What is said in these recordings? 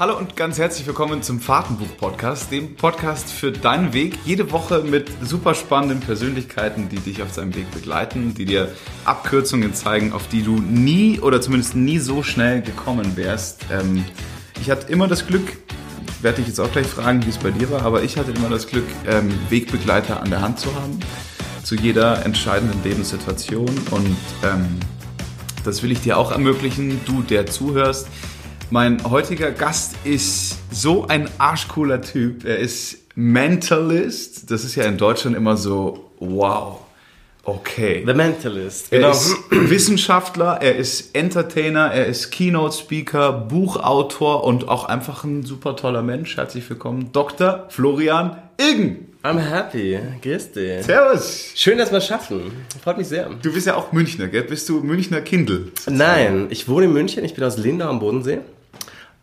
Hallo und ganz herzlich willkommen zum Fahrtenbuch-Podcast, dem Podcast für deinen Weg. Jede Woche mit super spannenden Persönlichkeiten, die dich auf deinem Weg begleiten, die dir Abkürzungen zeigen, auf die du nie oder zumindest nie so schnell gekommen wärst. Ähm, ich hatte immer das Glück, werde dich jetzt auch gleich fragen, wie es bei dir war, aber ich hatte immer das Glück, ähm, Wegbegleiter an der Hand zu haben, zu jeder entscheidenden Lebenssituation und ähm, das will ich dir auch ermöglichen, du, der zuhörst. Mein heutiger Gast ist so ein arschcooler Typ. Er ist Mentalist. Das ist ja in Deutschland immer so, wow. Okay. The Mentalist. Er ist Wissenschaftler, er ist Entertainer, er ist Keynote Speaker, Buchautor und auch einfach ein super toller Mensch. Herzlich willkommen, Dr. Florian Ilgen. I'm happy. Grüß dich. Servus. Schön, dass wir es schaffen. Freut mich sehr. Du bist ja auch Münchner, gell? Bist du Münchner Kindle? Nein, ich wohne in München. Ich bin aus Lindau am Bodensee.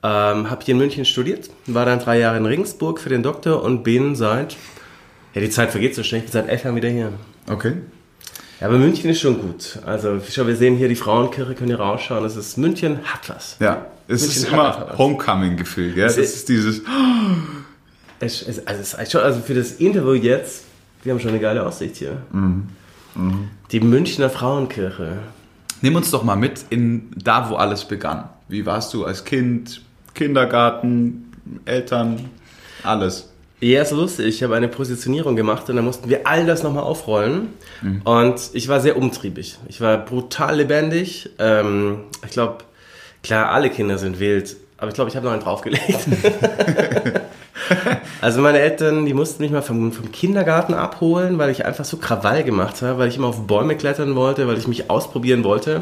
Ähm, habe hier in München studiert, war dann drei Jahre in Regensburg für den Doktor und bin seit, ja die Zeit vergeht so schnell, ich bin seit elf Jahren wieder hier. Okay. Ja, aber München ist schon gut. Also wir sehen hier die Frauenkirche, können hier rausschauen. Es ist München hat was. Ja, es München ist immer. Homecoming-Gefühl, gell? Das ist- ist dieses, Es, es, also, es schon, also für das Interview jetzt, wir haben schon eine geile Aussicht hier. Die Münchner Frauenkirche. Nimm uns doch mal mit in da, wo alles begann. Wie warst du als Kind, Kindergarten, Eltern, alles? Ja, ist lustig. Ich habe eine Positionierung gemacht und dann mussten wir all das nochmal aufrollen. Und ich war sehr umtriebig. Ich war brutal lebendig. Ähm, ich glaube, klar, alle Kinder sind wild, aber ich glaube, ich habe noch einen draufgelegt. also meine Eltern, die mussten mich mal vom, vom Kindergarten abholen, weil ich einfach so Krawall gemacht habe, weil ich immer auf Bäume klettern wollte, weil ich mich ausprobieren wollte.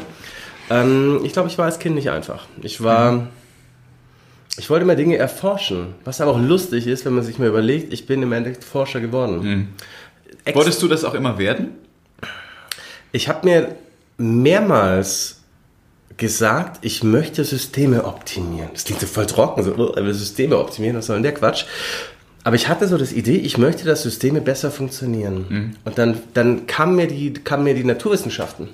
Ähm, ich glaube, ich war als Kind nicht einfach. Ich war... Ich wollte immer Dinge erforschen, was aber auch lustig ist, wenn man sich mal überlegt, ich bin im Endeffekt Forscher geworden. Ex- Wolltest du das auch immer werden? ich habe mir mehrmals gesagt, ich möchte Systeme optimieren. Das klingt so voll trocken, so, Systeme optimieren, was soll denn der Quatsch? Aber ich hatte so das Idee, ich möchte, dass Systeme besser funktionieren. Und dann, dann kamen mir, die, kamen mir die Naturwissenschaften.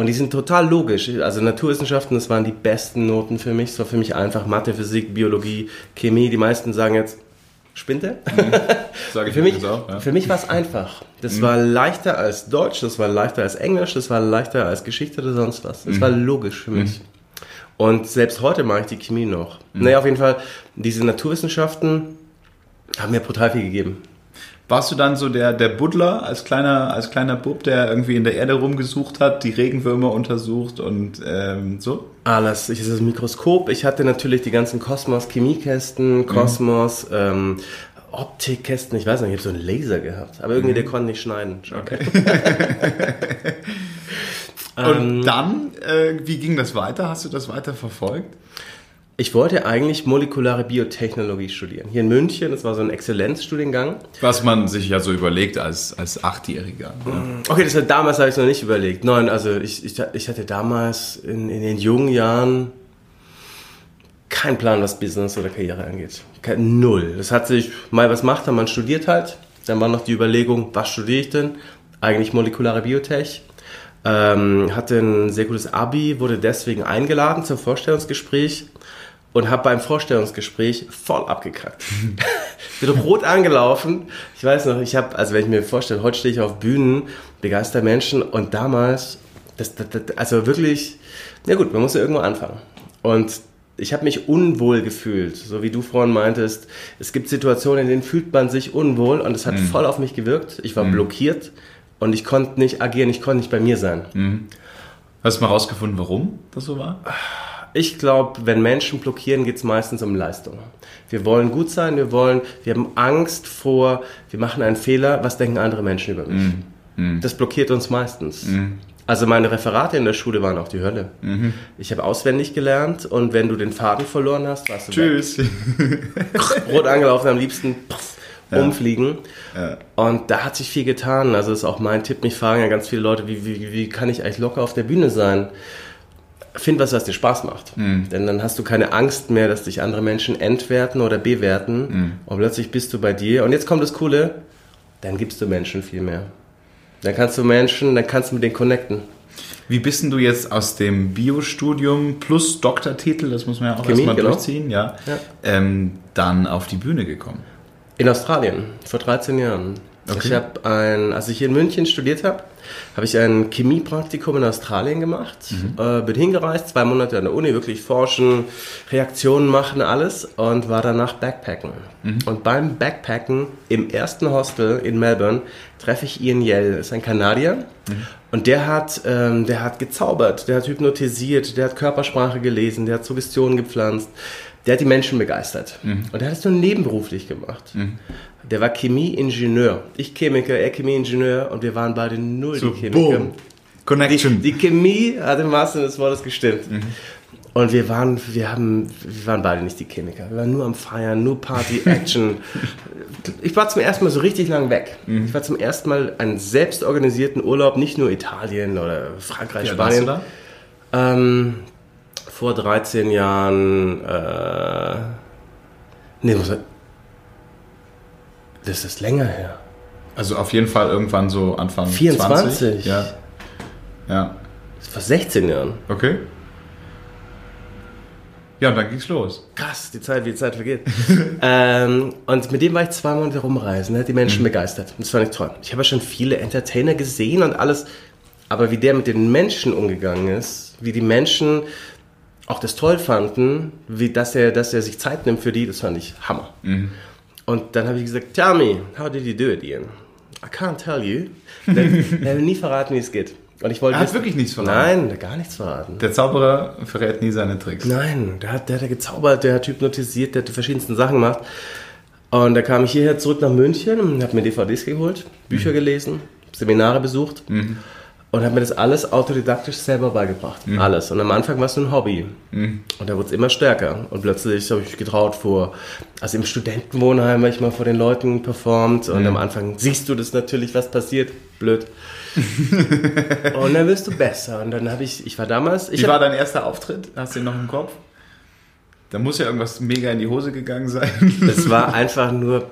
Und die sind total logisch. Also Naturwissenschaften, das waren die besten Noten für mich. Es war für mich einfach Mathe, Physik, Biologie, Chemie. Die meisten sagen jetzt, spinnt der? Sag ich Für mich, auch, ja. für mich war es einfach. Das war leichter als Deutsch, das war leichter als Englisch, das war leichter als Geschichte oder sonst was. Das war logisch für mich. Und selbst heute mache ich die Chemie noch. Naja, auf jeden Fall, diese Naturwissenschaften haben mir brutal viel gegeben. Warst du dann so der, der Buddler als kleiner, als kleiner Bub, der irgendwie in der Erde rumgesucht hat, die Regenwürmer untersucht und ähm, so? Alles. Ich hatte das Mikroskop. Ich hatte natürlich die ganzen Kosmos-Chemiekästen, Kosmos, ähm, Optikkästen. Ich weiß nicht, ich habe so einen Laser gehabt. Aber irgendwie, der konnte nicht schneiden. Okay. Und dann, äh, wie ging das weiter? Hast du das weiter verfolgt? Ich wollte eigentlich molekulare Biotechnologie studieren. Hier in München, das war so ein Exzellenzstudiengang. Was man sich ja so überlegt als, als Achtjähriger. ne? Okay, das war, damals habe ich es noch nicht überlegt. Nein, also ich, ich, ich hatte damals in, in den jungen Jahren keinen Plan, was Business oder Karriere angeht. Kein, null. Das hat sich mal was macht, man studiert halt. Dann war noch die Überlegung, was studiere ich denn? Eigentlich molekulare Biotech. Ähm, hatte ein sehr gutes Abi, wurde deswegen eingeladen zum Vorstellungsgespräch und habe beim Vorstellungsgespräch voll abgekackt. Bin rot angelaufen. Ich weiß noch, ich habe, also wenn ich mir vorstelle, heute stehe ich auf Bühnen, begeister Menschen und damals, das, das, das, also wirklich, ja gut, man muss ja irgendwo anfangen. Und ich habe mich unwohl gefühlt, so wie du vorhin meintest. Es gibt Situationen, in denen fühlt man sich unwohl und es hat voll auf mich gewirkt. Ich war blockiert und ich konnte nicht agieren, ich konnte nicht bei mir sein. Hast du mal rausgefunden, warum das so war? Ich glaube, wenn Menschen blockieren, geht es meistens um Leistung. Wir wollen gut sein, wir wollen, wir haben Angst vor, wir machen einen Fehler, was denken andere Menschen über mich? Das blockiert uns meistens. Also meine Referate in der Schule waren auch die Hölle. Ich habe auswendig gelernt und wenn du den Faden verloren hast, warst du Tschüss. weg. rot angelaufen, am liebsten pff, umfliegen. Und da hat sich viel getan. Also das ist auch mein Tipp. Mich fragen ja ganz viele Leute, wie, wie, wie kann ich eigentlich locker auf der Bühne sein? Find was, was dir Spaß macht. Denn dann hast du keine Angst mehr, dass dich andere Menschen entwerten oder bewerten. Und plötzlich bist du bei dir. Und jetzt kommt das Coole, dann gibst du Menschen viel mehr. Dann kannst du Menschen, dann kannst du mit denen connecten. Wie bist denn du jetzt aus dem Biostudium plus Doktortitel, das muss man ja auch Chemie, erstmal genau. durchziehen, ja, Ja. Ähm, dann auf die Bühne gekommen? In Australien, vor 13 Jahren. Okay. Ich habe ein, als ich hier in München studiert habe, habe ich ein Chemiepraktikum in Australien gemacht. Äh, bin hingereist, zwei Monate an der Uni, wirklich forschen, Reaktionen machen, alles und war danach Backpacken. Und beim Backpacken im ersten Hostel in Melbourne treffe ich Ian Yell, ist ein Kanadier. Und der hat, ähm, der hat gezaubert, der hat hypnotisiert, der hat Körpersprache gelesen, der hat Suggestionen gepflanzt, der hat die Menschen begeistert. Und der hat es nur nebenberuflich gemacht. Der war Chemieingenieur. Ich Chemiker, er Chemieingenieur und wir waren beide null So, die Chemiker. boom. Connection. Die Chemie hat im wahrsten des Wortes gestimmt. Und wir waren, wir haben, wir waren beide nicht die Chemiker. Wir waren nur am Feiern, nur Party, Action. ich war zum ersten Mal so richtig lang weg. Ich war zum ersten Mal einen selbstorganisierten Urlaub, nicht nur Italien oder Frankreich, Ja, warst du Spanien. da? Ähm, vor 13 Jahren, äh, nee, muss, das ist länger her. Also auf jeden Fall irgendwann so Anfang 24? 20. Ja. Ja. Vor 16 Jahren. Okay. Ja, und dann ging's los. Krass, die Zeit, wie die Zeit vergeht. ähm, und mit dem war ich zwei Monate rumreisen, hat die Menschen begeistert. Das fand ich toll. Ich habe ja schon viele Entertainer gesehen und alles, aber wie der mit den Menschen umgegangen ist, wie die Menschen auch das toll fanden, wie dass er, dass er sich Zeit nimmt für die, das fand ich Hammer. Und dann habe ich gesagt, tell me, how did you do it, Ian? I can't tell you. Der, der will nie verraten, wie es geht. Und ich wollte Er hat wissen- wirklich nichts verraten? Nein, gar nichts verraten. Der Zauberer verrät nie seine Tricks. Nein, der hat, der hat gezaubert, der hat hypnotisiert, der hat die verschiedensten Sachen gemacht. Und da kam ich hierher zurück nach München und habe mir DVDs geholt, Bücher gelesen, Seminare besucht und habe mir das alles autodidaktisch selber beigebracht. Alles. Und am Anfang war es nur ein Hobby. Und da wurde es immer stärker. Und plötzlich habe ich mich getraut vor, also im Studentenwohnheim habe ich mal vor den Leuten performt und am Anfang siehst du das natürlich, was passiert. Blöd. und dann wirst du besser. Und dann habe ich, ich war damals, ich Wie war dein erster Auftritt? Hast du ihn noch im Kopf? Da muss ja irgendwas mega in die Hose gegangen sein. Es war einfach nur.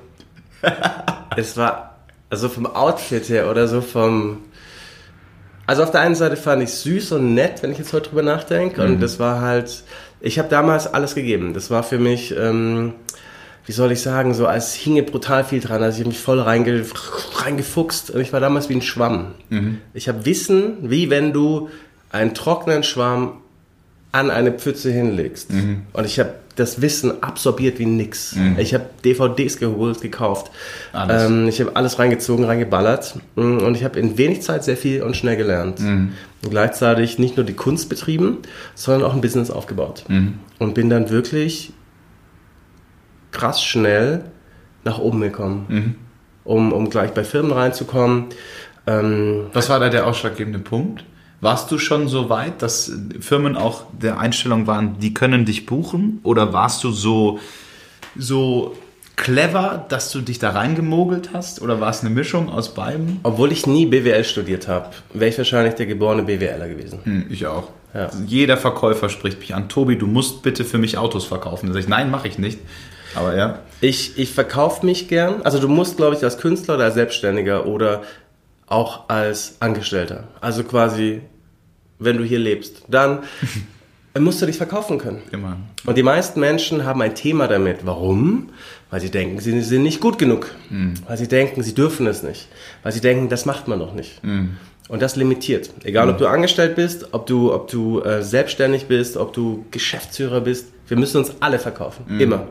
Es war. Also vom Outfit her oder so vom. Also auf der einen Seite fand ich süß und nett, wenn ich jetzt heute drüber nachdenke. Und das war halt. Ich habe damals alles gegeben. Das war für mich. Ähm, wie soll ich sagen, so als hinge brutal viel dran, also ich habe mich voll reinge, reingefuchst und ich war damals wie ein Schwamm. Ich habe Wissen, wie wenn du einen trockenen Schwamm an eine Pfütze hinlegst. Und ich habe das Wissen absorbiert wie nix. Ich habe DVDs geholt, gekauft. Ähm, ich habe alles reingezogen, reingeballert. Mm, Und ich habe in wenig Zeit sehr viel und schnell gelernt. Und gleichzeitig nicht nur die Kunst betrieben, sondern auch ein Business aufgebaut. Und bin dann wirklich krass schnell nach oben gekommen. Um, um gleich bei Firmen reinzukommen. Ähm, Was war da der ausschlaggebende Punkt? Warst du schon so weit, dass Firmen auch der Einstellung waren, die können dich buchen? Oder warst du so, so clever, dass du dich da reingemogelt hast? Oder war es eine Mischung aus beiden? obwohl ich nie BWL studiert habe, wäre ich wahrscheinlich der geborene BWLer gewesen. Hm, ich auch. Ja. Jeder Verkäufer spricht mich an. Tobi, du musst bitte für mich Autos verkaufen. Da sag ich, nein, mache ich nicht. Aber ja. Ich, ich verkaufe mich gern. Also du musst, glaube ich, als Künstler oder als Selbstständiger oder auch als Angestellter. Also quasi, wenn du hier lebst, dann musst du dich verkaufen können. Immer. Und die meisten Menschen haben ein Thema damit. Warum? Weil sie denken, sie sind nicht gut genug. Weil sie denken, sie dürfen es nicht. Weil sie denken, das macht man noch nicht. Und das limitiert. Egal, ob du angestellt bist, ob du, ob du äh, selbstständig bist, ob du Geschäftsführer bist. Wir müssen uns alle verkaufen. Immer.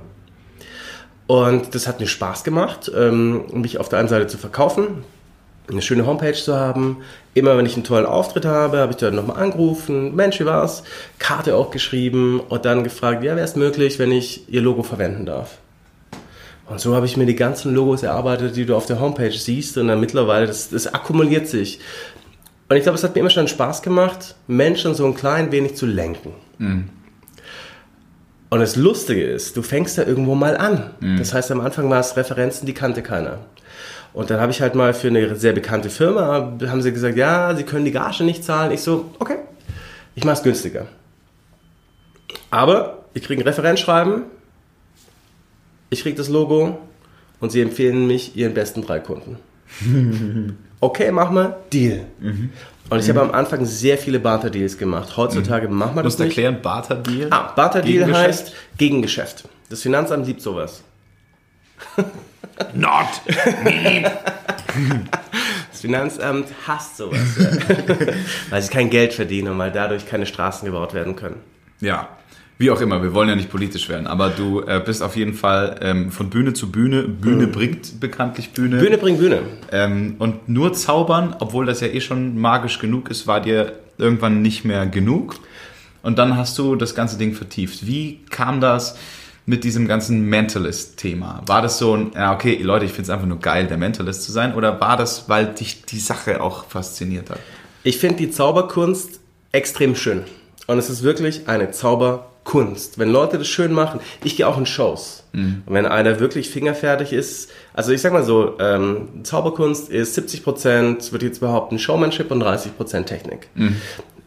Und das hat mir Spaß gemacht, ähm, mich auf der einen Seite zu verkaufen, eine schöne Homepage zu haben. Immer wenn ich einen tollen Auftritt habe, habe ich dort nochmal angerufen, Mensch, wie war's? Karte auch geschrieben und dann gefragt, ja, wäre es möglich, wenn ich Ihr Logo verwenden darf? Und so habe ich mir die ganzen Logos erarbeitet, die du auf der Homepage siehst und dann mittlerweile, das, das akkumuliert sich. Und ich glaube, es hat mir immer schon Spaß gemacht, Menschen so ein klein wenig zu lenken. Und das Lustige ist, du fängst da irgendwo mal an. Das heißt, am Anfang war es Referenzen, die kannte keiner. Und dann habe ich halt mal für eine sehr bekannte Firma, haben sie gesagt, ja, sie können die Gage nicht zahlen. Ich so, okay, ich mache es günstiger. Aber ich kriege ein Referenzschreiben, ich kriege das Logo und sie empfehlen mich ihren besten drei Kunden. okay, mach mal, Deal. Und ich habe am Anfang sehr viele Barter-Deals gemacht. Heutzutage machen wir Du musst das nicht. erklären, Barter-Deal? Ah, Barter-Deal heißt Gegengeschäft. Das Finanzamt liebt sowas. Not! Das Finanzamt hasst sowas, weil sie kein Geld verdienen und weil dadurch keine Straßen gebaut werden können. Ja, wie auch immer, wir wollen ja nicht politisch werden, aber du äh, bist auf jeden Fall ähm, von Bühne zu Bühne. Bühne bringt bekanntlich Bühne. Bühne bringt Bühne. Ähm, und nur zaubern, obwohl das ja eh schon magisch genug ist, war dir irgendwann nicht mehr genug. Und dann hast du das ganze Ding vertieft. Wie kam das mit diesem ganzen Mentalist-Thema? War das so ein, ja okay, Leute, ich finde es einfach nur geil, der Mentalist zu sein? Oder war das, weil dich die Sache auch fasziniert hat? Ich finde die Zauberkunst extrem schön. Und es ist wirklich eine Zauberkunst. Wenn Leute das schön machen, ich gehe auch in Shows. Und wenn einer wirklich fingerfertig ist, also ich sag mal so, ähm, Zauberkunst ist 70 Prozent, würde ich jetzt behaupten, Showmanship und 30 Prozent Technik.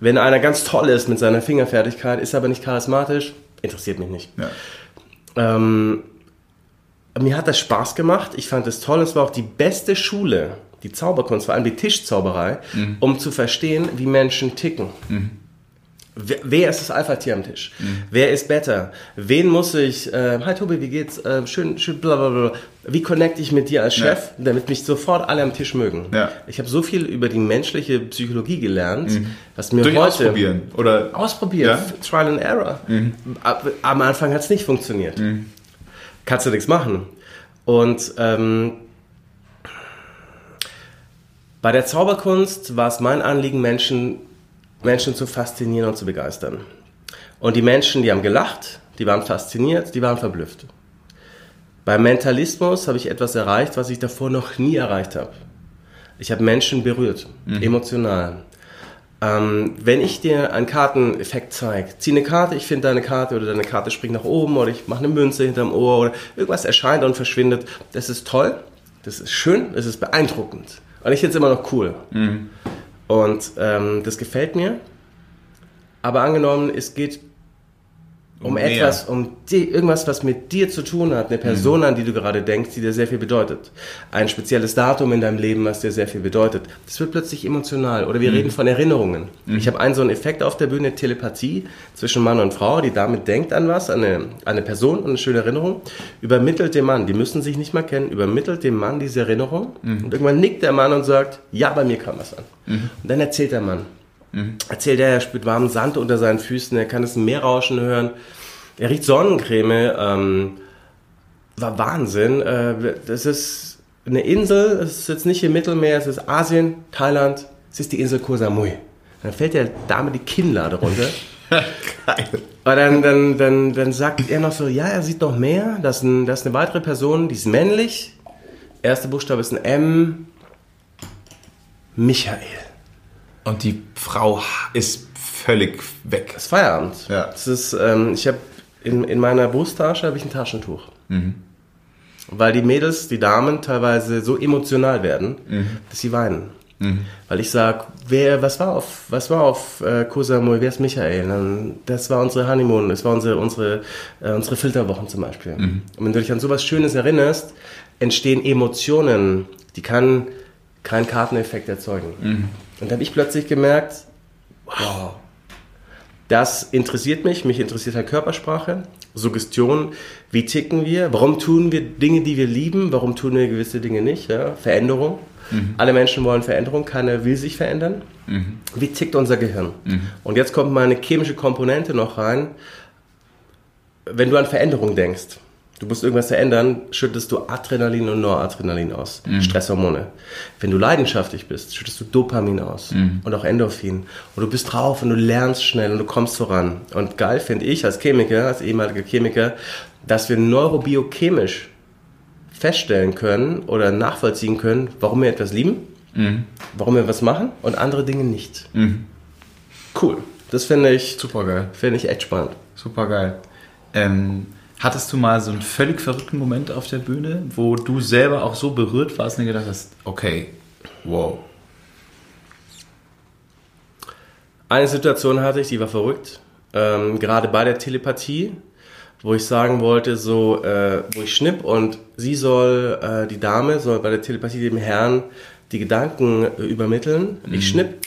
Wenn einer ganz toll ist mit seiner Fingerfertigkeit, ist aber nicht charismatisch, interessiert mich nicht. Ja. Ähm, mir hat das Spaß gemacht. Ich fand es toll. Es war auch die beste Schule, die Zauberkunst, vor allem die Tischzauberei, um zu verstehen, wie Menschen ticken. Wer, wer ist das Alpha-Tier am Tisch? Wer ist Beta? Wen muss ich, äh, hi Tobi, wie geht's? Äh, schön, schön, bla bla bla. Wie connecte ich mit dir als Ja. Chef, damit mich sofort alle am Tisch mögen? Ja. Ich habe so viel über die menschliche Psychologie gelernt, was mir Durch heute... Ausprobieren. Oder Ausprobiert. Ja? Mhm. Trial and Error. Ab, am Anfang hat es nicht funktioniert. Kannst du nichts machen. Und ähm, bei der Zauberkunst war es mein Anliegen, Menschen, Menschen zu faszinieren und zu begeistern. Und die Menschen, die haben gelacht, die waren fasziniert, die waren verblüfft. Beim Mentalismus habe ich etwas erreicht, was ich davor noch nie erreicht habe. Ich habe Menschen berührt, emotional. Ähm, wenn ich dir einen Karteneffekt zeige, zieh eine Karte, ich finde deine Karte oder deine Karte springt nach oben oder ich mache eine Münze hinterm Ohr oder irgendwas erscheint und verschwindet, das ist toll, das ist schön, das ist beeindruckend. Und ich finde es immer noch cool. Und ähm, das gefällt mir. Aber angenommen, es geht um, Um etwas, um die, irgendwas, was mit dir zu tun hat, eine Person, an die du gerade denkst, die dir sehr viel bedeutet. Ein spezielles Datum in deinem Leben, was dir sehr viel bedeutet. Das wird plötzlich emotional. Oder wir reden von Erinnerungen. Ich habe einen so einen Effekt auf der Bühne, Telepathie zwischen Mann und Frau, die damit denkt an was, an eine, an eine Person, an eine schöne Erinnerung, übermittelt dem Mann, die müssen sich nicht mal kennen, übermittelt dem Mann diese Erinnerung und irgendwann nickt der Mann und sagt, ja, bei mir kam was an. Und dann erzählt der Mann. Erzählt er, er spürt warmen Sand unter seinen Füßen, er kann das Meerrauschen hören, er riecht Sonnencreme, ähm, war Wahnsinn. Äh, das ist eine Insel, es ist jetzt nicht im Mittelmeer, es ist Asien, Thailand, es ist die Insel Koh Samui. Dann fällt der Dame die Kinnlade runter. Geil. Aber dann, dann, dann, dann sagt er noch so, ja, er sieht noch mehr, das ist, ein, das ist eine weitere Person, die ist männlich. Erster Buchstabe ist ein M. Michael. Und die Frau ist völlig weg. Das ist Feierabend. Ja. Das ist, ähm, ich habe in, in meiner Brusttasche habe ich ein Taschentuch. Weil die Mädels, die Damen teilweise so emotional werden, dass sie weinen. Weil ich sag, wer, was war auf, was war auf äh, Samui, wer ist Michael? Dann, das war unsere Honeymoon, das war unsere, unsere, äh, unsere Filterwochen zum Beispiel. Und wenn du dich an sowas Schönes erinnerst, entstehen Emotionen, die kann kein Karteneffekt erzeugen. Und da habe ich plötzlich gemerkt, wow, das interessiert mich, mich interessiert halt Körpersprache, Suggestion, wie ticken wir, warum tun wir Dinge, die wir lieben, warum tun wir gewisse Dinge nicht, ja? Veränderung. Alle Menschen wollen Veränderung, keiner will sich verändern. Wie tickt unser Gehirn? Und jetzt kommt mal eine chemische Komponente noch rein. Wenn du an Veränderung denkst, du musst irgendwas verändern, schüttest du Adrenalin und Noradrenalin aus, Stresshormone. Wenn du leidenschaftlich bist, schüttest du Dopamin aus und auch Endorphin. Und du bist drauf und du lernst schnell und du kommst voran. Und geil finde ich als Chemiker, als ehemaliger Chemiker, dass wir neurobiochemisch feststellen können oder nachvollziehen können, warum wir etwas lieben, warum wir was machen und andere Dinge nicht. Cool. Das finde ich, Super geil. finde ich echt spannend. Super geil. Ähm, hattest du mal so einen völlig verrückten Moment auf der Bühne, wo du selber auch so berührt warst und dir gedacht hast, okay, wow. Eine Situation hatte ich, die war verrückt. Ähm, gerade bei der Telepathie, wo ich sagen wollte, so, äh, wo ich schnipp und sie soll, äh, die Dame soll bei der Telepathie dem Herrn die Gedanken äh, übermitteln. Ich schnipp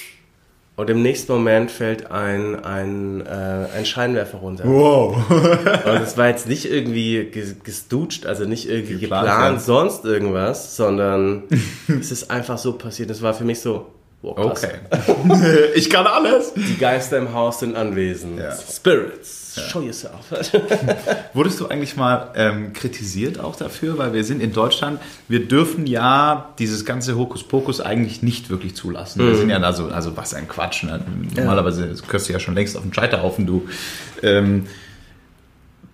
und im nächsten Moment fällt ein, ein, äh, ein Scheinwerfer runter. Wow. Und es war jetzt nicht irgendwie ges- gestutscht, also nicht irgendwie Geplant, geplant, ja. sonst irgendwas, sondern es ist einfach so passiert. Es war für mich so, wow. Okay. ich kann alles. Die Geister im Haus sind anwesend. Ja. Spirits, show yourself. Wurdest du eigentlich mal ähm, kritisiert auch dafür? Weil wir sind in Deutschland, wir dürfen ja dieses ganze Hokuspokus eigentlich nicht wirklich zulassen. Wir sind ja also, also was ein Quatsch. Ne? Normalerweise gehörst du ja schon längst auf den Scheiterhaufen, du. Ähm,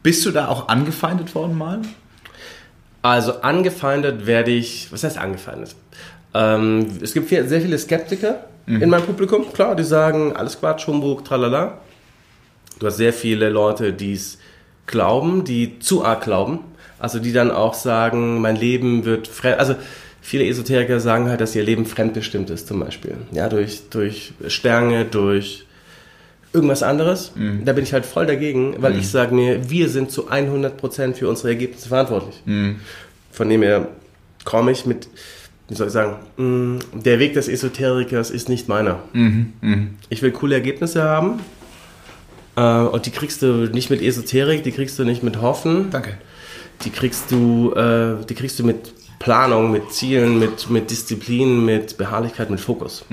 bist du da auch angefeindet worden mal? Also angefeindet werde ich, was heißt angefeindet? Ähm, es gibt viel, sehr viele Skeptiker in meinem Publikum, klar, die sagen, alles Quatsch, Humbug, tralala. Du hast sehr viele Leute, die es glauben, die zu arg glauben. Also die dann auch sagen, mein Leben wird fremd. Also viele Esoteriker sagen halt, dass ihr Leben fremdbestimmt ist zum Beispiel. Ja, durch, durch Sterne, durch irgendwas anderes. Da bin ich halt voll dagegen, weil ich sage mir, wir sind zu 100% für unsere Ergebnisse verantwortlich. Von dem her komme ich mit, wie soll ich sagen, mh, der Weg des Esoterikers ist nicht meiner. Ich will coole Ergebnisse haben. Äh, und die kriegst du nicht mit Esoterik, die kriegst du nicht mit Hoffen. Danke. Die kriegst du, äh, die kriegst du mit Planung, mit Zielen, mit, mit Disziplin, mit Beharrlichkeit, mit Fokus.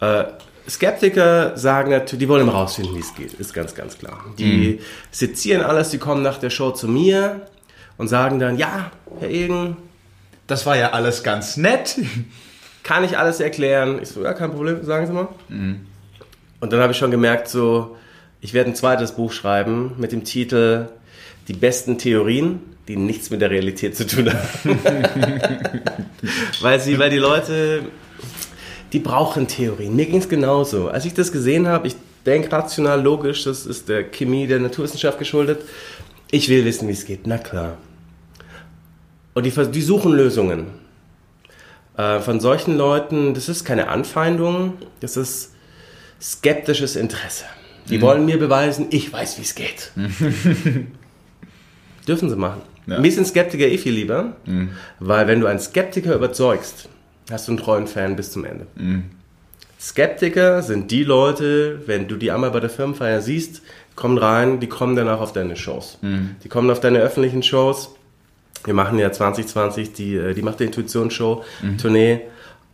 Äh, Skeptiker sagen natürlich, die wollen immer rausfinden, wie es geht, ist ganz, ganz klar. Die sezieren alles, die kommen nach der Show zu mir und sagen dann, ja, Herr Egen, Das war ja alles ganz nett. kann ich alles erklären? Ich so, ja, kein Problem, sagen Sie mal. Und dann habe ich schon gemerkt, so, ich werde ein zweites Buch schreiben mit dem Titel Die besten Theorien, die nichts mit der Realität zu tun haben. weil sie, weil die Leute, die brauchen Theorien. Mir ging es genauso. Als ich das gesehen habe, ich denke rational, logisch, das ist der Chemie der Naturwissenschaft geschuldet. Ich will wissen, wie es geht. Na klar. Und die, die suchen Lösungen. Äh, von solchen Leuten, das ist keine Anfeindung, das ist skeptisches Interesse. Die wollen mir beweisen, ich weiß, wie es geht. Dürfen sie machen. Ja. Mir sind Skeptiker eh viel lieber, weil wenn du einen Skeptiker überzeugst, hast du einen treuen Fan bis zum Ende. Skeptiker sind die Leute, wenn du die einmal bei der Firmenfeier siehst, kommen rein, die kommen danach auf deine Shows. Die kommen auf deine öffentlichen Shows. Wir machen ja 2020 die, äh, die Macht der Intuition Show, Tournee.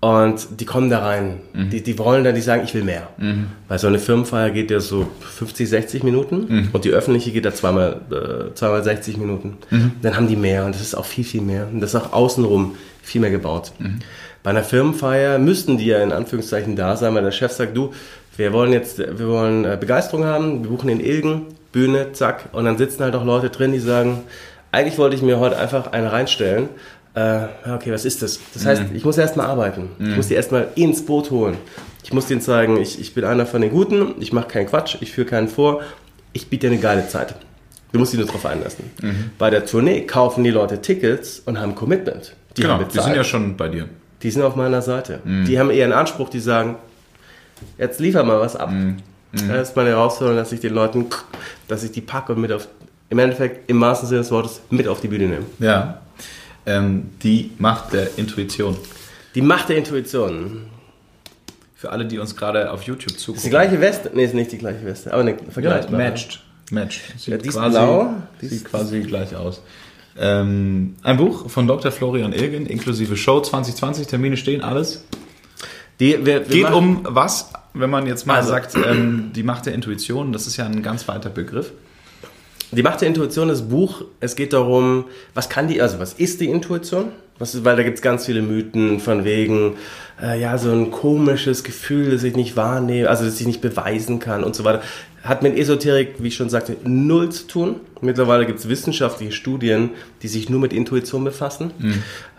Und die kommen da rein. Die, die wollen dann, die sagen, ich will mehr. Weil so eine Firmenfeier geht ja so 50, 60 Minuten und die öffentliche geht ja zweimal, äh, zweimal 60 Minuten. Dann haben die mehr und das ist auch viel, viel mehr. Und das ist auch außenrum viel mehr gebaut. Bei einer Firmenfeier müssten die ja in Anführungszeichen da sein, weil der Chef sagt, du, wir wollen jetzt, wir wollen äh, Begeisterung haben, wir buchen in Ilgen, Bühne, zack. Und dann sitzen halt auch Leute drin, die sagen, eigentlich wollte ich mir heute einfach eine reinstellen. Äh, okay, was ist das? Das heißt, ich muss erstmal arbeiten. Ich muss die erstmal ins Boot holen. Ich muss denen zeigen, ich, ich bin einer von den Guten, ich mache keinen Quatsch, ich führe keinen vor, ich biete dir eine geile Zeit. Du musst dich nur drauf einlassen. Bei der Tournee kaufen die Leute Tickets und haben Commitment. Die genau, haben bezahlt. sind ja schon bei dir. Die sind auf meiner Seite. Die haben eher einen Anspruch, die sagen, jetzt liefer mal was ab. Das ist meine Herausforderung, dass ich den Leuten, dass ich die packe und mit auf, im Endeffekt, im wahrsten Sinne des Wortes, mit auf die Bühne nehme. Ja. Ähm, die Macht der Intuition. Die Macht der Intuition. Für alle, die uns gerade auf YouTube zugucken. Ist die gleiche Weste? Nee, ist nicht die gleiche Weste, aber ne, Ja, vergleichbar. matched. Matched. Sieht, Ja, die ist quasi, blau, die sieht quasi gleich aus. Ähm, ein Buch von Dr. Florian Ilgen, inklusive Show 2020, Termine stehen, alles. Die, wir, wir Geht machen- um was, wenn man jetzt mal Also- sagt, ähm, die Macht der Intuition, das ist ja ein ganz weiter Begriff. Die Macht der Intuition, das Buch, es geht darum, was kann die, also was ist die Intuition? Was weil da gibt es ganz viele Mythen von wegen, äh, ja, so ein komisches Gefühl, das ich nicht wahrnehme, also das ich nicht beweisen kann und so weiter. Hat mit Esoterik, wie ich schon sagte, null zu tun. Mittlerweile gibt es wissenschaftliche Studien, die sich nur mit Intuition befassen.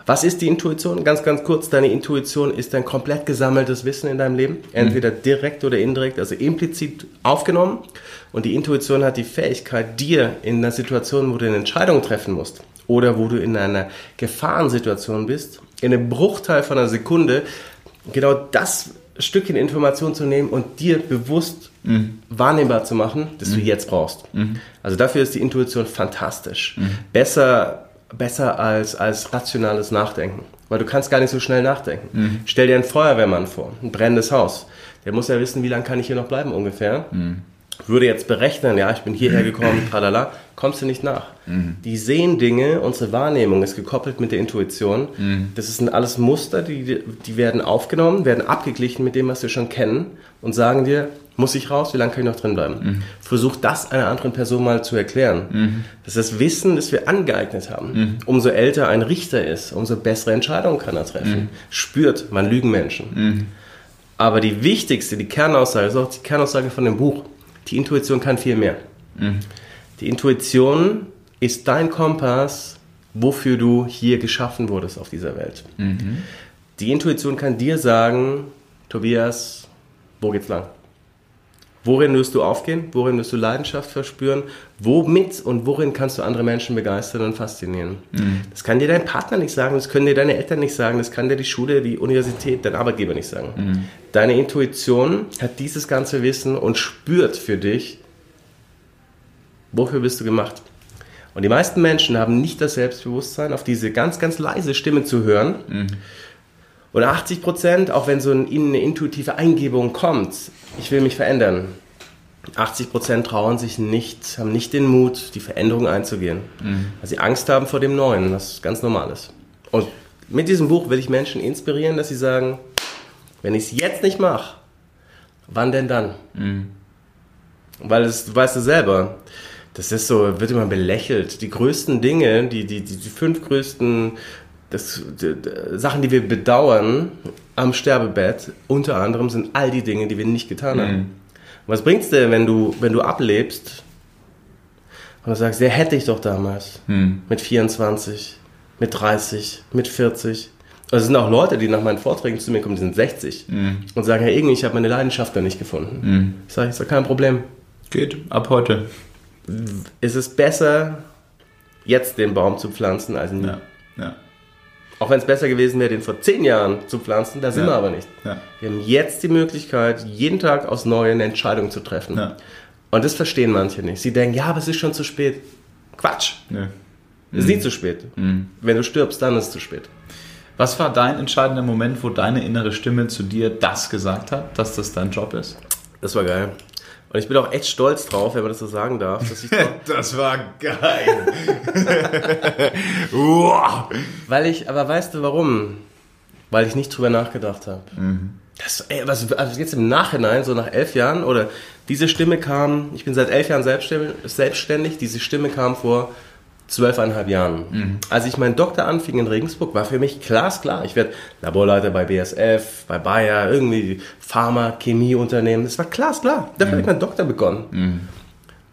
Was ist die Intuition? Ganz, ganz kurz, deine Intuition ist ein komplett gesammeltes Wissen in deinem Leben, entweder direkt oder indirekt, also implizit aufgenommen. Und die Intuition hat die Fähigkeit, dir in einer Situation, wo du eine Entscheidung treffen musst oder wo du in einer Gefahrensituation bist, in einem Bruchteil von einer Sekunde genau das Stückchen Information zu nehmen und dir bewusst wahrnehmbar zu machen, das du jetzt brauchst. Also dafür ist die Intuition fantastisch. Besser besser als, als rationales Nachdenken. Weil du kannst gar nicht so schnell nachdenken. Mhm. Stell dir einen Feuerwehrmann vor, ein brennendes Haus. Der muss ja wissen, wie lange kann ich hier noch bleiben ungefähr. Mhm. Würde jetzt berechnen, ja, ich bin hierher gekommen, tralala, kommst du nicht nach. Mhm. Die sehen Dinge, unsere Wahrnehmung ist gekoppelt mit der Intuition. Mhm. Das sind alles Muster, die, die werden aufgenommen, werden abgeglichen mit dem, was wir schon kennen und sagen dir, muss ich raus, wie lange kann ich noch drin bleiben? Mhm. Versuch das einer anderen Person mal zu erklären. Mhm. Das ist das Wissen, das wir angeeignet haben. Mhm. Umso älter ein Richter ist, umso bessere Entscheidungen kann er treffen. Mhm. Spürt, man lügen Menschen. Mhm. Aber die wichtigste, die Kernaussage, ist auch die Kernaussage von dem Buch, die Intuition kann viel mehr. Mhm. Die Intuition ist dein Kompass, wofür du hier geschaffen wurdest auf dieser Welt. Die Intuition kann dir sagen, Tobias, wo geht's lang? Worin wirst du aufgehen? Worin wirst du Leidenschaft verspüren? Womit und worin kannst du andere Menschen begeistern und faszinieren? Mhm. Das kann dir dein Partner nicht sagen, das können dir deine Eltern nicht sagen, das kann dir die Schule, die Universität, dein Arbeitgeber nicht sagen. Mhm. Deine Intuition hat dieses ganze Wissen und spürt für dich, wofür bist du gemacht. Und die meisten Menschen haben nicht das Selbstbewusstsein, auf diese ganz, ganz leise Stimme zu hören. Mhm oder 80 Prozent, auch wenn so eine intuitive Eingebung kommt, ich will mich verändern. 80 Prozent trauen sich nicht, haben nicht den Mut, die Veränderung einzugehen, mhm. weil sie Angst haben vor dem Neuen, was ganz normal ist. Und mit diesem Buch will ich Menschen inspirieren, dass sie sagen, wenn ich es jetzt nicht mache, wann denn dann? Mhm. Weil es, du weißt du selber, das ist so, wird immer belächelt. Die größten Dinge, die, die, die, die fünf größten das, die, die, Sachen, die wir bedauern am Sterbebett, unter anderem sind all die Dinge, die wir nicht getan haben. Mhm. Was bringt's dir, wenn du, wenn du ablebst und du sagst, ja, hätte ich doch damals mhm. mit 24, mit 30, mit 40. Also es sind auch Leute, die nach meinen Vorträgen zu mir kommen, die sind 60 mhm. und sagen, ja, irgendwie, ich habe meine Leidenschaft da nicht gefunden. Mhm. Ich sage, ist doch kein Problem. Geht, ab heute. Ist es besser, jetzt den Baum zu pflanzen, als nie. Ja, ja. Auch wenn es besser gewesen wäre, den vor zehn Jahren zu pflanzen, da sind ja. wir aber nicht. Ja. Wir haben jetzt die Möglichkeit, jeden Tag aus Neuen eine Entscheidung zu treffen. Ja. Und das verstehen manche nicht. Sie denken, ja, aber es ist schon zu spät. Quatsch. Ja. Es ist mhm. nie zu spät. Mhm. Wenn du stirbst, dann ist es zu spät. Was war dein entscheidender Moment, wo deine innere Stimme zu dir das gesagt hat, dass das dein Job ist? Das war geil. Und ich bin auch echt stolz drauf, wenn man das so sagen darf. Dass ich das war geil. wow. Weil ich, aber weißt du warum? Weil ich nicht drüber nachgedacht habe. Mhm. Das, ey, was, also jetzt im Nachhinein, so nach elf Jahren, oder diese Stimme kam, ich bin seit elf Jahren selbstständig, diese Stimme kam vor zwölfeinhalb Jahren. Mhm. Als ich meinen Doktor anfing in Regensburg, war für mich glasklar. Ich werde Laborleiter bei BSF, bei Bayer, irgendwie Pharma, Chemieunternehmen. Das war glasklar. Dafür mhm. habe ich meinen Doktor begonnen. Mhm.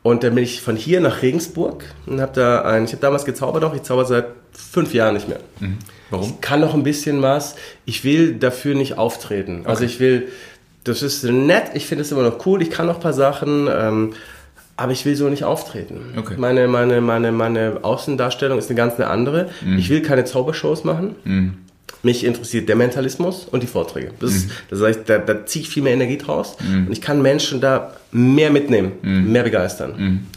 Und dann bin ich von hier nach Regensburg und habe da ein, ich habe damals gezaubert auch, ich zauber seit fünf Jahren nicht mehr. Mhm. Warum? Ich kann noch ein bisschen was. Ich will dafür nicht auftreten. Also okay. Also ich will, das ist nett, ich finde es immer noch cool, ich kann noch ein paar Sachen. Ähm, aber ich will so nicht auftreten. Okay. Meine, meine, meine, meine Außendarstellung ist eine ganz eine andere. Mhm. Ich will keine Zaubershows machen. Mhm. Mich interessiert der Mentalismus und die Vorträge. Das, mhm. das heißt, da, da ziehe ich viel mehr Energie draus mhm. und ich kann Menschen da mehr mitnehmen, mhm. mehr begeistern. Mhm.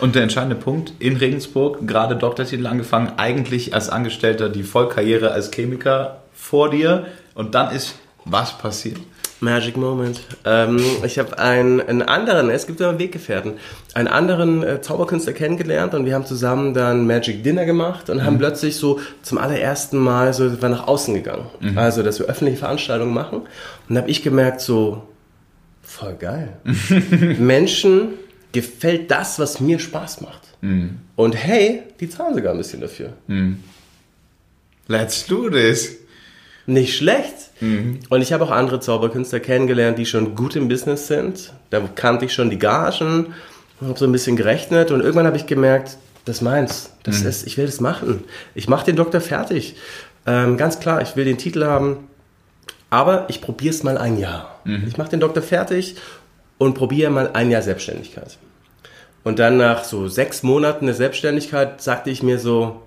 Und der entscheidende Punkt in Regensburg, gerade Doktortitel angefangen, eigentlich als Angestellter die Vollkarriere als Chemiker vor dir und dann ist was passiert? Magic Moment. Ähm, ich habe einen, einen anderen, es gibt immer Weggefährten, einen anderen äh, Zauberkünstler kennengelernt und wir haben zusammen dann Magic Dinner gemacht und mhm. haben plötzlich so zum allerersten Mal so wir nach außen gegangen. Mhm. Also, dass wir öffentliche Veranstaltungen machen. Und habe ich gemerkt, so, voll geil. Menschen gefällt das, was mir Spaß macht. Mhm. Und hey, die zahlen sogar ein bisschen dafür. Mhm. Let's do this. Nicht schlecht. Mhm. Und ich habe auch andere Zauberkünstler kennengelernt, die schon gut im Business sind. Da kannte ich schon die Gagen, habe so ein bisschen gerechnet und irgendwann habe ich gemerkt, das meins. Das mhm. ist, ich will das machen. Ich mache den Doktor fertig. Ähm, ganz klar, ich will den Titel haben, aber ich probiere es mal ein Jahr. Mhm. Ich mache den Doktor fertig und probiere mal ein Jahr Selbstständigkeit. Und dann nach so sechs Monaten der Selbstständigkeit sagte ich mir so,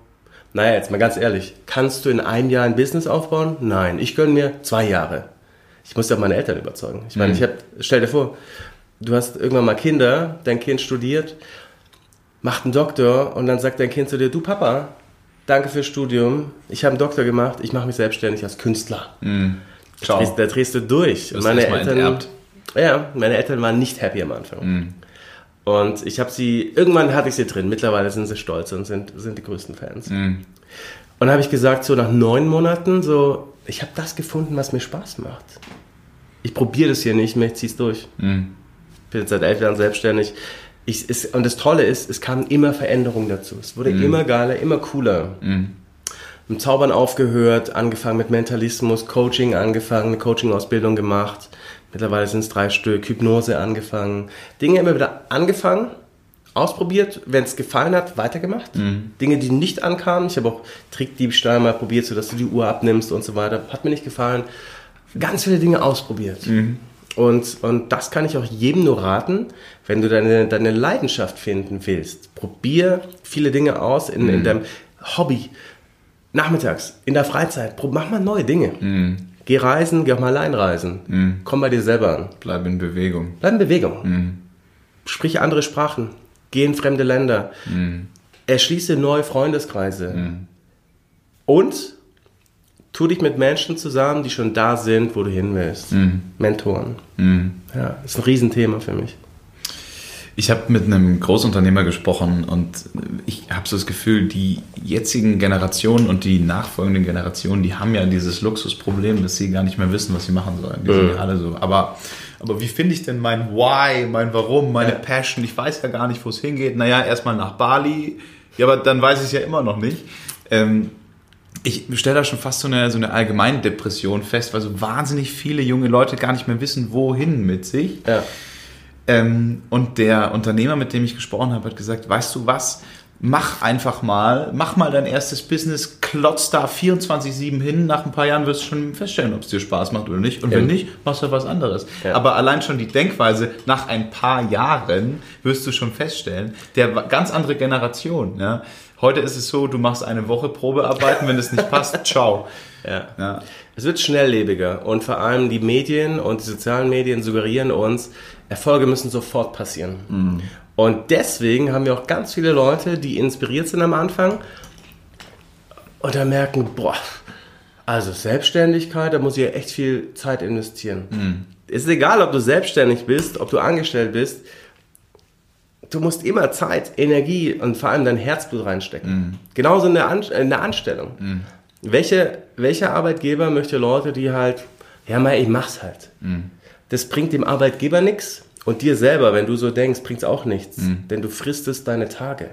naja, jetzt mal ganz ehrlich, kannst du in einem Jahr ein Business aufbauen? Nein, ich gönne mir zwei Jahre. Ich muss ja meine Eltern überzeugen. Ich meine, mhm. ich habe, stell dir vor, du hast irgendwann mal Kinder, dein Kind studiert, macht einen Doktor und dann sagt dein Kind zu dir, du Papa, danke fürs Studium, ich habe einen Doktor gemacht, ich mache mich selbstständig als Künstler. Mhm. Da drehst, da drehst du durch. wirst meine Eltern, enterbt. ja, meine Eltern waren nicht happy am Anfang. Mhm. Und ich habe sie, irgendwann hatte ich sie drin. Mittlerweile sind sie stolz und sind, sind die größten Fans. Mhm. Und habe ich gesagt, so nach neun Monaten, so, ich habe das gefunden, was mir Spaß macht. Ich probiere das hier nicht mehr, ich zieh's durch. Mhm. Ich bin jetzt seit elf Jahren selbstständig. Ich, es, und das Tolle ist, es kamen immer Veränderungen dazu. Es wurde immer geiler, immer cooler. Mhm. Mit Zaubern aufgehört, angefangen mit Mentalismus, Coaching angefangen, eine Coaching-Ausbildung gemacht. Mittlerweile sind es drei Stück, Hypnose angefangen. Dinge immer wieder angefangen, ausprobiert, wenn es gefallen hat, weitergemacht. Dinge, die nicht ankamen. Ich habe auch Trickdiebstahl mal probiert, sodass du die Uhr abnimmst und so weiter. Hat mir nicht gefallen. Ganz viele Dinge ausprobiert. Und, und das kann ich auch jedem nur raten, wenn du deine, deine Leidenschaft finden willst. Probier viele Dinge aus in, in deinem Hobby. Nachmittags, in der Freizeit, mach mal neue Dinge. Geh reisen, geh auch mal allein reisen. Komm bei dir selber an. Bleib in Bewegung. Bleib in Bewegung. Sprich andere Sprachen. Geh in fremde Länder. Erschließe neue Freundeskreise. Und tu dich mit Menschen zusammen, die schon da sind, wo du hin willst. Mentoren. Ja, ist ein Riesenthema für mich. Ich habe mit einem Großunternehmer gesprochen und ich habe so das Gefühl, die jetzigen Generationen und die nachfolgenden Generationen, die haben ja dieses Luxusproblem, dass sie gar nicht mehr wissen, was sie machen sollen. Die sind ja alle so. Aber, aber wie finde ich denn mein Why, mein Warum, meine Ja. Passion? Ich weiß ja gar nicht, wo es hingeht. Naja, erstmal nach Bali. Ja, aber dann weiß ich es ja immer noch nicht. Ähm, ich stelle da schon fast so eine, so eine allgemeine Depression fest, weil so wahnsinnig viele junge Leute gar nicht mehr wissen, wohin mit sich. Ja. Ähm, und der Unternehmer, mit dem ich gesprochen habe, hat gesagt, weißt du was, mach einfach mal, mach mal dein erstes Business, klotz da 24-7 hin, nach ein paar Jahren wirst du schon feststellen, ob es dir Spaß macht oder nicht. Und wenn Ja. nicht, machst du was anderes. Ja. Aber allein schon die Denkweise, nach ein paar Jahren wirst du schon feststellen, der ganz andere Generation. Ja? Heute ist es so, du machst eine Woche Probearbeiten, wenn es nicht passt, ciao. Ja. Es wird schnelllebiger und vor allem die Medien und die sozialen Medien suggerieren uns, Erfolge müssen sofort passieren. Und deswegen haben wir auch ganz viele Leute, die inspiriert sind am Anfang und dann merken, boah, also Selbstständigkeit, da muss ich ja echt viel Zeit investieren. Es ist egal, ob du selbstständig bist, ob du angestellt bist, du musst immer Zeit, Energie und vor allem dein Herzblut reinstecken. Genauso in der, An in der Anstellung. Welche, welcher Arbeitgeber möchte Leute, die halt, ja, mal, ich mach's halt. Das bringt dem Arbeitgeber nichts und dir selber, wenn du so denkst, bringt's auch nichts. Denn du fristest deine Tage.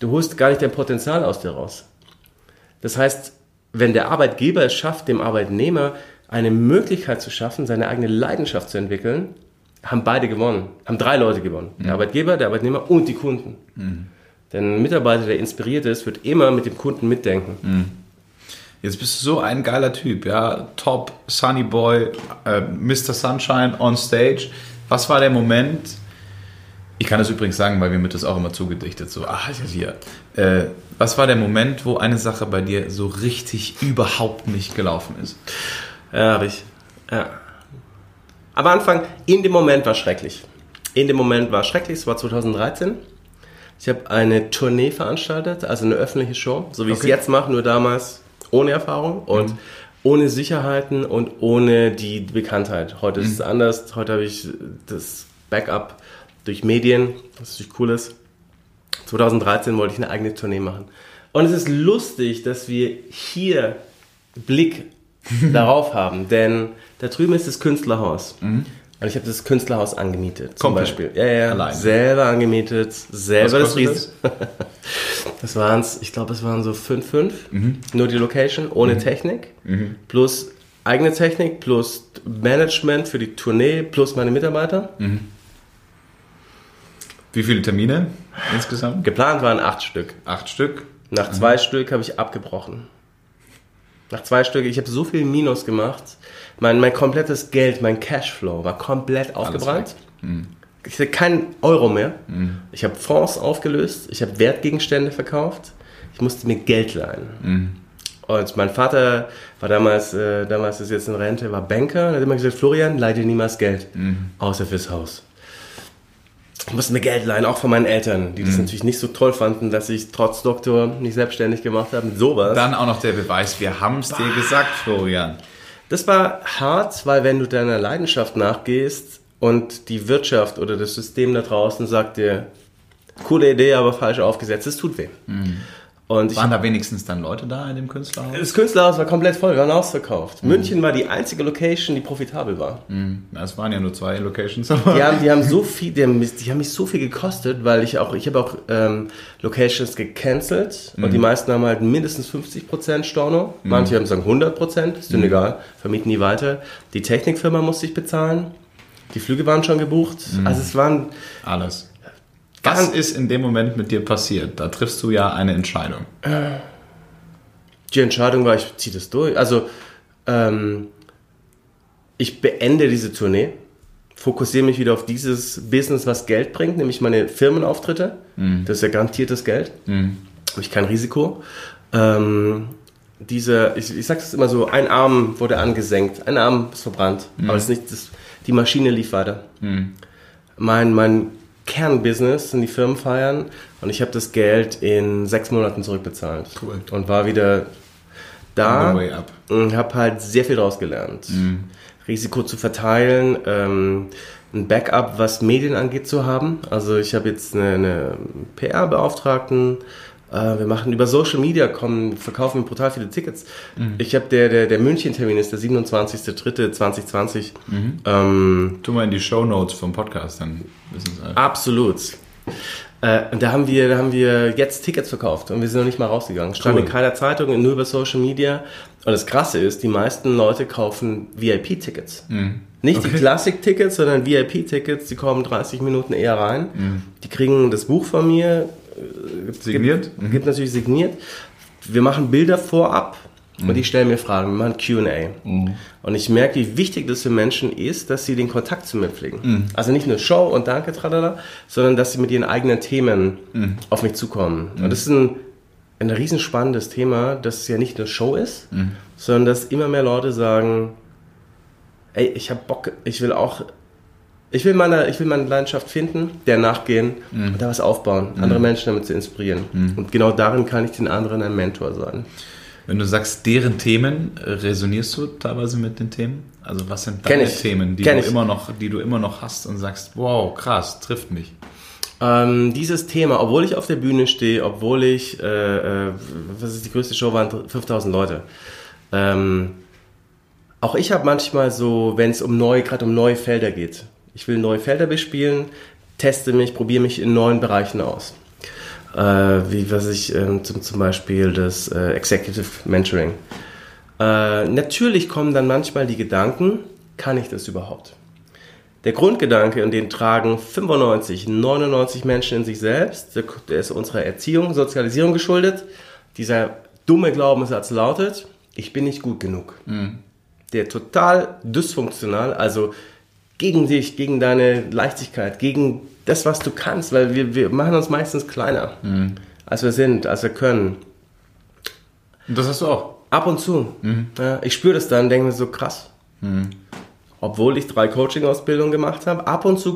Du holst gar nicht dein Potenzial aus dir raus. Das heißt, wenn der Arbeitgeber es schafft, dem Arbeitnehmer eine Möglichkeit zu schaffen, seine eigene Leidenschaft zu entwickeln, haben beide gewonnen. Haben drei Leute gewonnen. Der Arbeitgeber, der Arbeitnehmer und die Kunden. Denn ein Mitarbeiter, der inspiriert ist, wird immer mit dem Kunden mitdenken. Jetzt bist du so ein geiler Typ, ja. Top, Sunny Boy, äh, Mr. Sunshine on stage. Was war der Moment? Ich kann das übrigens sagen, weil mir wird das auch immer zugedichtet. So, ah, hier. Äh, was war der Moment, wo eine Sache bei dir so richtig überhaupt nicht gelaufen ist? Ja, habe ich. Ja. Am Anfang, in dem Moment war schrecklich. In dem Moment war schrecklich, es war 2013. Ich habe eine Tournee veranstaltet, also eine öffentliche Show, so wie ich es Okay. jetzt mache, nur damals ohne Erfahrung und ohne Sicherheiten und ohne die Bekanntheit. Heute ist es anders. Heute habe ich das Backup durch Medien, was natürlich cool ist. 2013 wollte ich eine eigene Tournee machen. Und es ist lustig, dass wir hier Blick darauf haben, denn da drüben ist das Künstlerhaus. Und ich habe das Künstlerhaus angemietet. Zum Komplett? Beispiel. Ja, ja. Alleine? Selber angemietet, selber das kostet Ries. Das waren ich glaube, es waren so 5, 5. Nur die Location, ohne Technik. Plus eigene Technik, plus Management für die Tournee, plus meine Mitarbeiter. Wie viele Termine insgesamt? Geplant waren acht Stück. Acht Stück. Nach zwei Stück habe ich abgebrochen. Nach zwei Stück, ich habe so viel Minus gemacht. Mein, mein komplettes Geld, mein Cashflow war komplett aufgebrannt. Ich hatte keinen Euro mehr. Ich habe Fonds aufgelöst, ich habe Wertgegenstände verkauft. Ich musste mir Geld leihen. Und mein Vater war damals, äh, damals ist jetzt in Rente, war Banker und hat immer gesagt, Florian, leih dir niemals Geld. Außer fürs Haus. Ich musste mir Geld leihen, auch von meinen Eltern, die das natürlich nicht so toll fanden, dass ich trotz Doktor nicht selbstständig gemacht habe. mit Sowas. Dann auch noch der Beweis, wir haben es dir gesagt, Florian. Das war hart, weil wenn du deiner Leidenschaft nachgehst und die Wirtschaft oder das System da draußen sagt dir, coole Idee, aber falsch aufgesetzt, es tut weh. Und ich Waren da wenigstens dann Leute da in dem Künstlerhaus? das Künstlerhaus war komplett voll, wir waren ausverkauft. München war die einzige Location, die profitabel war. Ja, Es waren ja nur zwei Locations. Die haben, die haben so viel, die haben, mich- die haben mich so viel gekostet, weil ich auch, ich habe auch ähm, Locations gecancelt und die meisten haben halt mindestens 50% Storno. Manche haben sagen 100%, ist denen egal, vermieten die weiter. Die Technikfirma musste ich bezahlen. Die Flüge waren schon gebucht. Also es waren, Alles. Was ist in dem Moment mit dir passiert? Da triffst du ja eine Entscheidung. die Entscheidung war, ich ziehe das durch. Also ähm, ich beende diese Tournee, fokussiere mich wieder auf dieses Business, was Geld bringt, nämlich meine Firmenauftritte. Das ist ja garantiertes Geld. Habe ich kein Risiko. Ähm, diese, ich, ich sage es immer so, ein Arm wurde angesenkt, ein Arm ist verbrannt, aber das ist nicht, das, die Maschine lief weiter. Mein, mein Kernbusiness sind die Firmenfeiern und ich habe das Geld in sechs Monaten zurückbezahlt. Cool. Und war wieder da. Und habe halt sehr viel daraus gelernt. Risiko zu verteilen, ähm, ein Backup, was Medien angeht, zu haben. Also ich habe jetzt eine, eine PR-Beauftragten. Äh, wir machen über Social Media, kommen, verkaufen brutal viele Tickets. Ich habe der, der, der München-Termin ist der 27.03.2020. Ähm, Tu mal in die Show Notes vom Podcast, dann wissen sie alle. Absolut. Äh, und da haben wir, da haben wir jetzt Tickets verkauft und wir sind noch nicht mal rausgegangen. Stand Cool. in keiner Zeitung, nur über Social Media. Und das Krasse ist, die meisten Leute kaufen VIP-Tickets. Nicht die Okay. Klassik-Tickets, sondern VIP-Tickets. Die kommen 30 Minuten eher rein. Die kriegen das Buch von mir. Signiert? Gibt, gibt natürlich signiert. Wir machen Bilder vorab und die stellen mir Fragen. Wir machen Q&A. Und ich merke, wie wichtig das für Menschen ist, dass sie den Kontakt zu mir pflegen. Also nicht nur Show und Danke, tralala, sondern dass sie mit ihren eigenen Themen auf mich zukommen. Und das ist ein, ein riesenspannendes Thema, dass es ja nicht eine Show ist, sondern dass immer mehr Leute sagen, ey, ich habe Bock, ich will auch, ich will meine, ich will meine Leidenschaft finden, der nachgehen und da was aufbauen, andere Menschen damit zu inspirieren. Und genau darin kann ich den anderen ein Mentor sein. Wenn du sagst, deren Themen, resonierst du teilweise mit den Themen? Also was sind deine. Themen, die Kenn du ich. immer noch, die du immer noch hast und sagst, wow, krass, trifft mich. Ähm, dieses Thema, obwohl ich auf der Bühne stehe, obwohl ich, äh, äh, was ist die größte Show, waren 5000 Leute. Ähm, auch ich habe manchmal so, wenn es um neue, gerade um neue Felder geht. Ich will neue Felder bespielen, teste mich, probiere mich in neuen Bereichen aus. Äh, wie was ich ähm, zum, zum Beispiel das äh, Executive Mentoring. Äh, natürlich kommen dann manchmal die Gedanken, kann ich das überhaupt? Der Grundgedanke, und den tragen 95, 99 Menschen in sich selbst, der, der ist unserer Erziehung, Sozialisierung geschuldet. Dieser dumme Glaubenssatz lautet, ich bin nicht gut genug. Der total dysfunktional, also gegen dich, gegen deine Leichtigkeit, gegen das, was du kannst, weil wir, wir machen uns meistens kleiner, als wir sind, als wir können. Und das hast du auch. Ab und zu. Ja, ich spüre das dann, denke mir so krass. Obwohl ich drei Coaching-Ausbildungen gemacht habe, ab und zu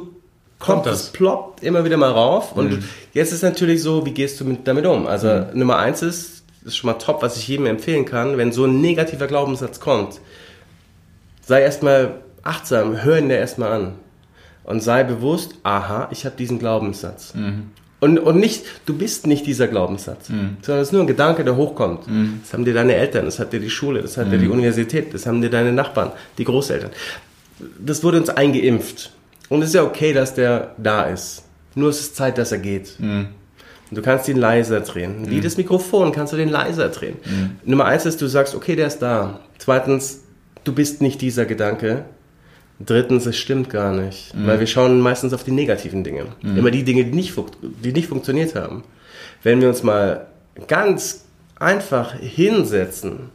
kommt Kommt das, das. ploppt immer wieder mal rauf. Und jetzt ist natürlich so, wie gehst du mit, damit um? Also Nummer eins ist, das ist schon mal top, was ich jedem empfehlen kann, wenn so ein negativer Glaubenssatz kommt, sei erstmal achtsam, hör ihn dir erstmal an. Und sei bewusst, aha, ich habe diesen Glaubenssatz. Und, und nicht, du bist nicht dieser Glaubenssatz, sondern es ist nur ein Gedanke, der hochkommt. Das haben dir deine Eltern, das hat dir die Schule, das hat dir die Universität, das haben dir deine Nachbarn, die Großeltern. Das wurde uns eingeimpft. Und es ist ja okay, dass der da ist. Nur es ist Zeit, dass er geht. Und du kannst ihn leiser drehen. Wie das Mikrofon kannst du den leiser drehen. Nummer eins ist, du sagst, okay, der ist da. Zweitens, du bist nicht dieser Gedanke. Drittens, es stimmt gar nicht. Weil wir schauen meistens auf die negativen Dinge. Immer die Dinge, die nicht, die nicht funktioniert haben. Wenn wir uns mal ganz einfach hinsetzen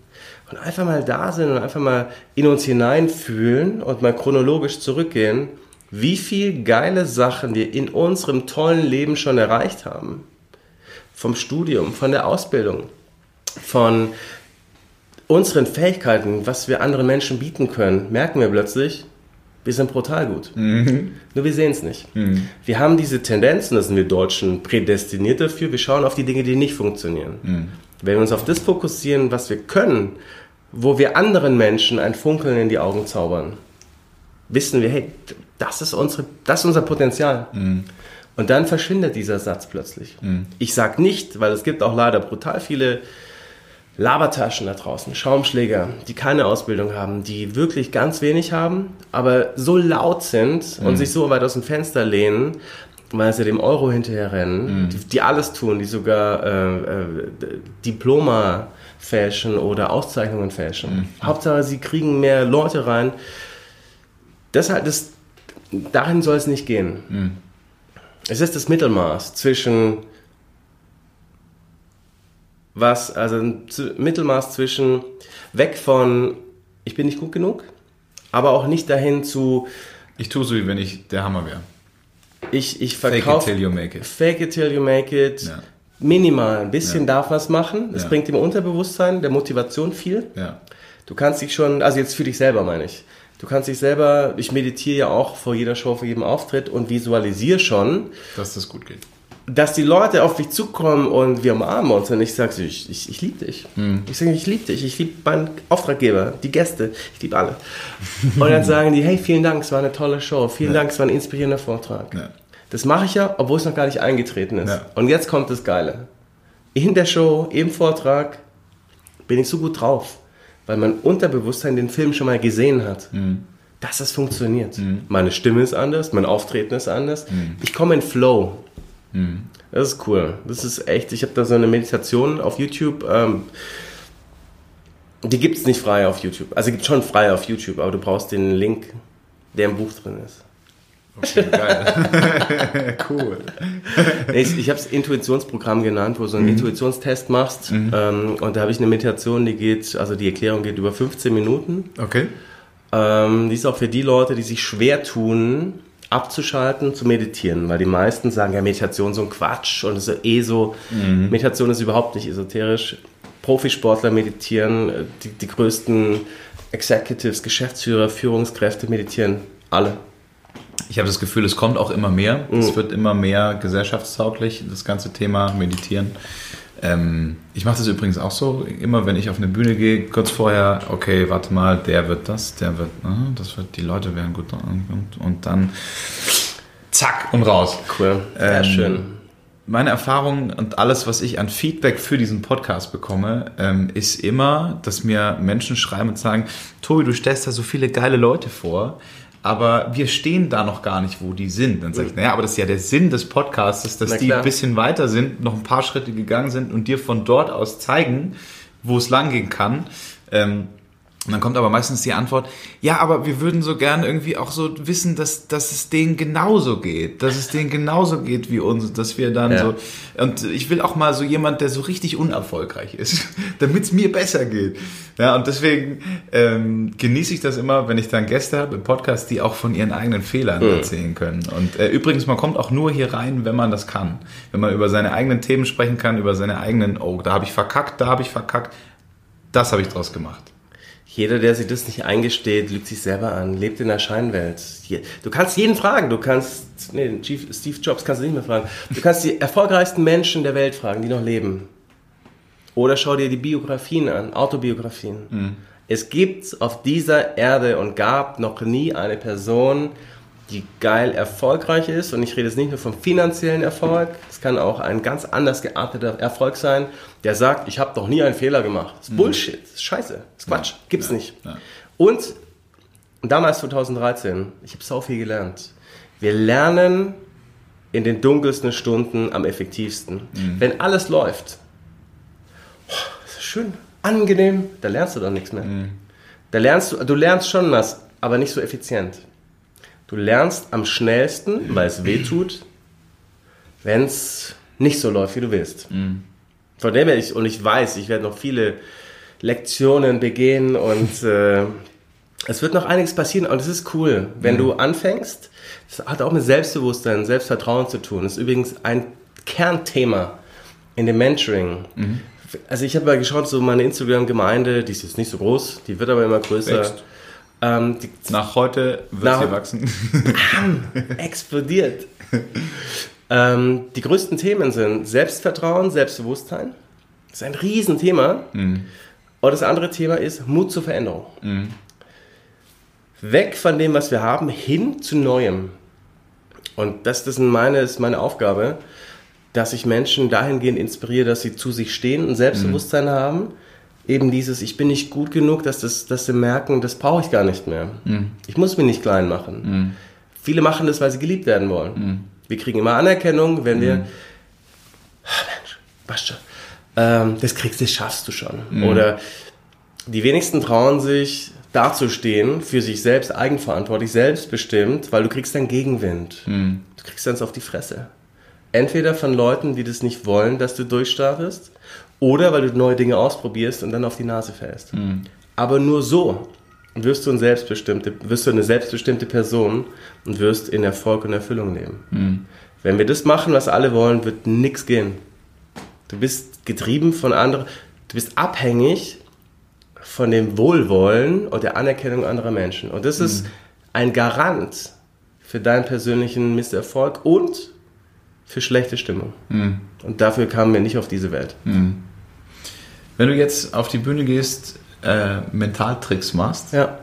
und einfach mal da sind und einfach mal in uns hineinfühlen und mal chronologisch zurückgehen, wie viel geile Sachen wir in unserem tollen Leben schon erreicht haben. Vom Studium, von der Ausbildung, von unseren Fähigkeiten, was wir anderen Menschen bieten können, merken wir plötzlich, Wir sind brutal gut. Nur wir sehen es nicht. Wir haben diese Tendenzen, das sind wir Deutschen prädestiniert dafür, wir schauen auf die Dinge, die nicht funktionieren. Wenn wir uns auf das fokussieren, was wir können, wo wir anderen Menschen ein Funkeln in die Augen zaubern, wissen wir, hey, das ist, unsere, das ist unser Potenzial. Und dann verschwindet dieser Satz plötzlich. Ich sage nicht, weil es gibt auch leider brutal viele Labertaschen da draußen, Schaumschläger, die keine Ausbildung haben, die wirklich ganz wenig haben, aber so laut sind und sich so weit aus dem Fenster lehnen, weil sie dem Euro hinterher rennen, die, die alles tun, die sogar äh, äh, Diploma fälschen oder Auszeichnungen fälschen. Hauptsache, sie kriegen mehr Leute rein. Deshalb, das, dahin soll es nicht gehen. Es ist das Mittelmaß zwischen was, also ein Mittelmaß zwischen weg von ich bin nicht gut genug, aber auch nicht dahin zu Ich tue so, wie wenn ich der Hammer wäre. ich, ich Fake it verkaufe till you make it. Fake it till you make it. Ja. Minimal, ein bisschen Ja. darf was machen. Es Ja. bringt dem Unterbewusstsein, der Motivation viel. Ja. Du kannst dich schon, also jetzt für dich selber meine ich. Du kannst dich selber, ich meditiere ja auch vor jeder Show, vor jedem Auftritt und visualisiere schon, Dass das gut geht. Dass die Leute auf mich zukommen und wir umarmen uns und ich sage, ich, ich, ich liebe dich. Ich sage, ich liebe dich, ich liebe meinen Auftraggeber, die Gäste, ich liebe alle. Und dann sagen die, hey, vielen Dank, es war eine tolle Show, vielen Dank, es war ein inspirierender Vortrag. Ja. Das mache ich ja, obwohl es noch gar nicht eingetreten ist. Ja. Und jetzt kommt das Geile. In der Show, im Vortrag, bin ich so gut drauf, weil mein Unterbewusstsein den Film schon mal gesehen hat. Dass es funktioniert. Meine Stimme ist anders, mein Auftreten ist anders. Ich komme in Flow. Das ist cool. Das ist echt. Ich habe da so eine Meditation auf YouTube. Ähm, die gibt es nicht frei auf YouTube. Also gibt schon frei auf YouTube, aber du brauchst den Link, der im Buch drin ist. Okay, geil. cool. Ich, ich habe es Intuitionsprogramm genannt, wo du so einen Intuitionstest machst. Ähm, und da habe ich eine Meditation, die geht, also die Erklärung geht über 15 Minuten. Okay. Ähm, die ist auch für die Leute, die sich schwer tun, abzuschalten, zu meditieren. Weil die meisten sagen, ja, Meditation ist so ein Quatsch und es ist eh so. Meditation ist überhaupt nicht esoterisch. Profisportler meditieren, äh, die, die größten Executives, Geschäftsführer, Führungskräfte meditieren, alle. Ich habe das Gefühl, es kommt auch immer mehr. Es wird immer mehr gesellschaftstauglich, das ganze Thema Meditieren. Ähm, ich mache das übrigens auch so, immer wenn ich auf eine Bühne gehe, kurz vorher, okay, warte mal, der wird das, der wird, aha, das wird, die Leute werden gut und, und dann zack und raus. Cool, sehr Ähm, schön. Meine Erfahrung und alles, was ich an Feedback für diesen Podcast bekomme, ähm, ist immer, dass mir Menschen schreiben und sagen, Tobi, du stellst da so viele geile Leute vor, aber wir stehen da noch gar nicht, wo die sind. Dann sage ich, naja, aber das ist ja der Sinn des Podcasts, dass die ein bisschen weiter sind, noch ein paar Schritte gegangen sind und dir von dort aus zeigen, wo es langgehen kann. Ähm, und dann kommt aber meistens die Antwort, ja, aber wir würden so gern irgendwie auch so wissen, dass, dass es denen genauso geht, dass es denen genauso geht wie uns, dass wir dann Ja. so, und ich will auch mal so jemand, der so richtig unerfolgreich ist, damit es mir besser geht. Ja, und deswegen ähm, genieße ich das immer, wenn ich dann Gäste habe im Podcast, die auch von ihren eigenen Fehlern erzählen können. Und äh, übrigens, man kommt auch nur hier rein, wenn man das kann. Wenn man über seine eigenen Themen sprechen kann, über seine eigenen, oh, da habe ich verkackt, da habe ich verkackt, das habe ich draus gemacht. Jeder, der sich das nicht eingesteht, lügt sich selber an, lebt in der Scheinwelt. Du kannst jeden fragen, du kannst, nee, Steve Jobs kannst du nicht mehr fragen. Du kannst die erfolgreichsten Menschen der Welt fragen, die noch leben. Oder schau dir die Biografien an, Autobiografien. Es gibt auf dieser Erde und gab noch nie eine Person, die geil erfolgreich ist. Und ich rede jetzt nicht nur vom finanziellen Erfolg, es kann auch ein ganz anders gearteter Erfolg sein, der sagt, ich habe noch nie einen Fehler gemacht. Das ist Bullshit, das ist scheiße, das ist Quatsch, gibt's nicht. ja. Und damals 2013, ich habe so viel gelernt. Wir lernen in den dunkelsten Stunden am effektivsten. Wenn alles läuft, oh, das ist schön, angenehm, da lernst du doch nichts mehr. Da lernst du, du lernst schon was, aber nicht so effizient. Du lernst am schnellsten, weil es weh tut, wenn es nicht so läuft, wie du willst. Von dem her, ich, und ich weiß, ich werde noch viele Lektionen begehen und äh, es wird noch einiges passieren und es ist cool, wenn du anfängst. Das hat auch mit Selbstbewusstsein, Selbstvertrauen zu tun. Das ist übrigens ein Kernthema in dem Mentoring. Also ich habe mal geschaut, so meine Instagram-Gemeinde, die ist jetzt nicht so groß, die wird aber immer größer. Wächst. Ähm, die, nach heute wird sie wachsen. explodiert. ähm, die größten Themen sind Selbstvertrauen, Selbstbewusstsein. Das ist ein Riesenthema. Mhm. Und das andere Thema ist Mut zur Veränderung. Mhm. Weg von dem, was wir haben, hin zu Neuem. Und das, das ist, meine, ist meine Aufgabe, dass ich Menschen dahingehend inspiriere, dass sie zu sich stehen und Selbstbewusstsein mhm. haben. Eben dieses, ich bin nicht gut genug, dass, das, dass sie merken, das brauche ich gar nicht mehr. Mhm. Ich muss mich nicht klein machen. Mhm. Viele machen das, weil sie geliebt werden wollen. Mhm. Wir kriegen immer Anerkennung, wenn wir, oh Mensch, passt schon. Ähm, das kriegst du, das schaffst du schon. Mhm. Oder die wenigsten trauen sich, dazustehen, für sich selbst eigenverantwortlich, selbstbestimmt, weil du kriegst dann Gegenwind. Mhm. Du kriegst dann auf die Fresse. Entweder von Leuten, die das nicht wollen, dass du durchstartest, oder weil du neue Dinge ausprobierst und dann auf die Nase fällst. Mhm. Aber nur so wirst du, ein selbstbestimmte, wirst du eine selbstbestimmte Person und wirst in Erfolg und Erfüllung leben. Mhm. Wenn wir das machen, was alle wollen, wird nichts gehen. Du bist getrieben von anderen, du bist abhängig von dem Wohlwollen und der Anerkennung anderer Menschen. Und das ist mhm. ein Garant für deinen persönlichen Misserfolg und für schlechte Stimmung. Mhm. Und dafür kamen wir nicht auf diese Welt. Mhm. Wenn du jetzt auf die Bühne gehst, äh, Mentaltricks machst, ja.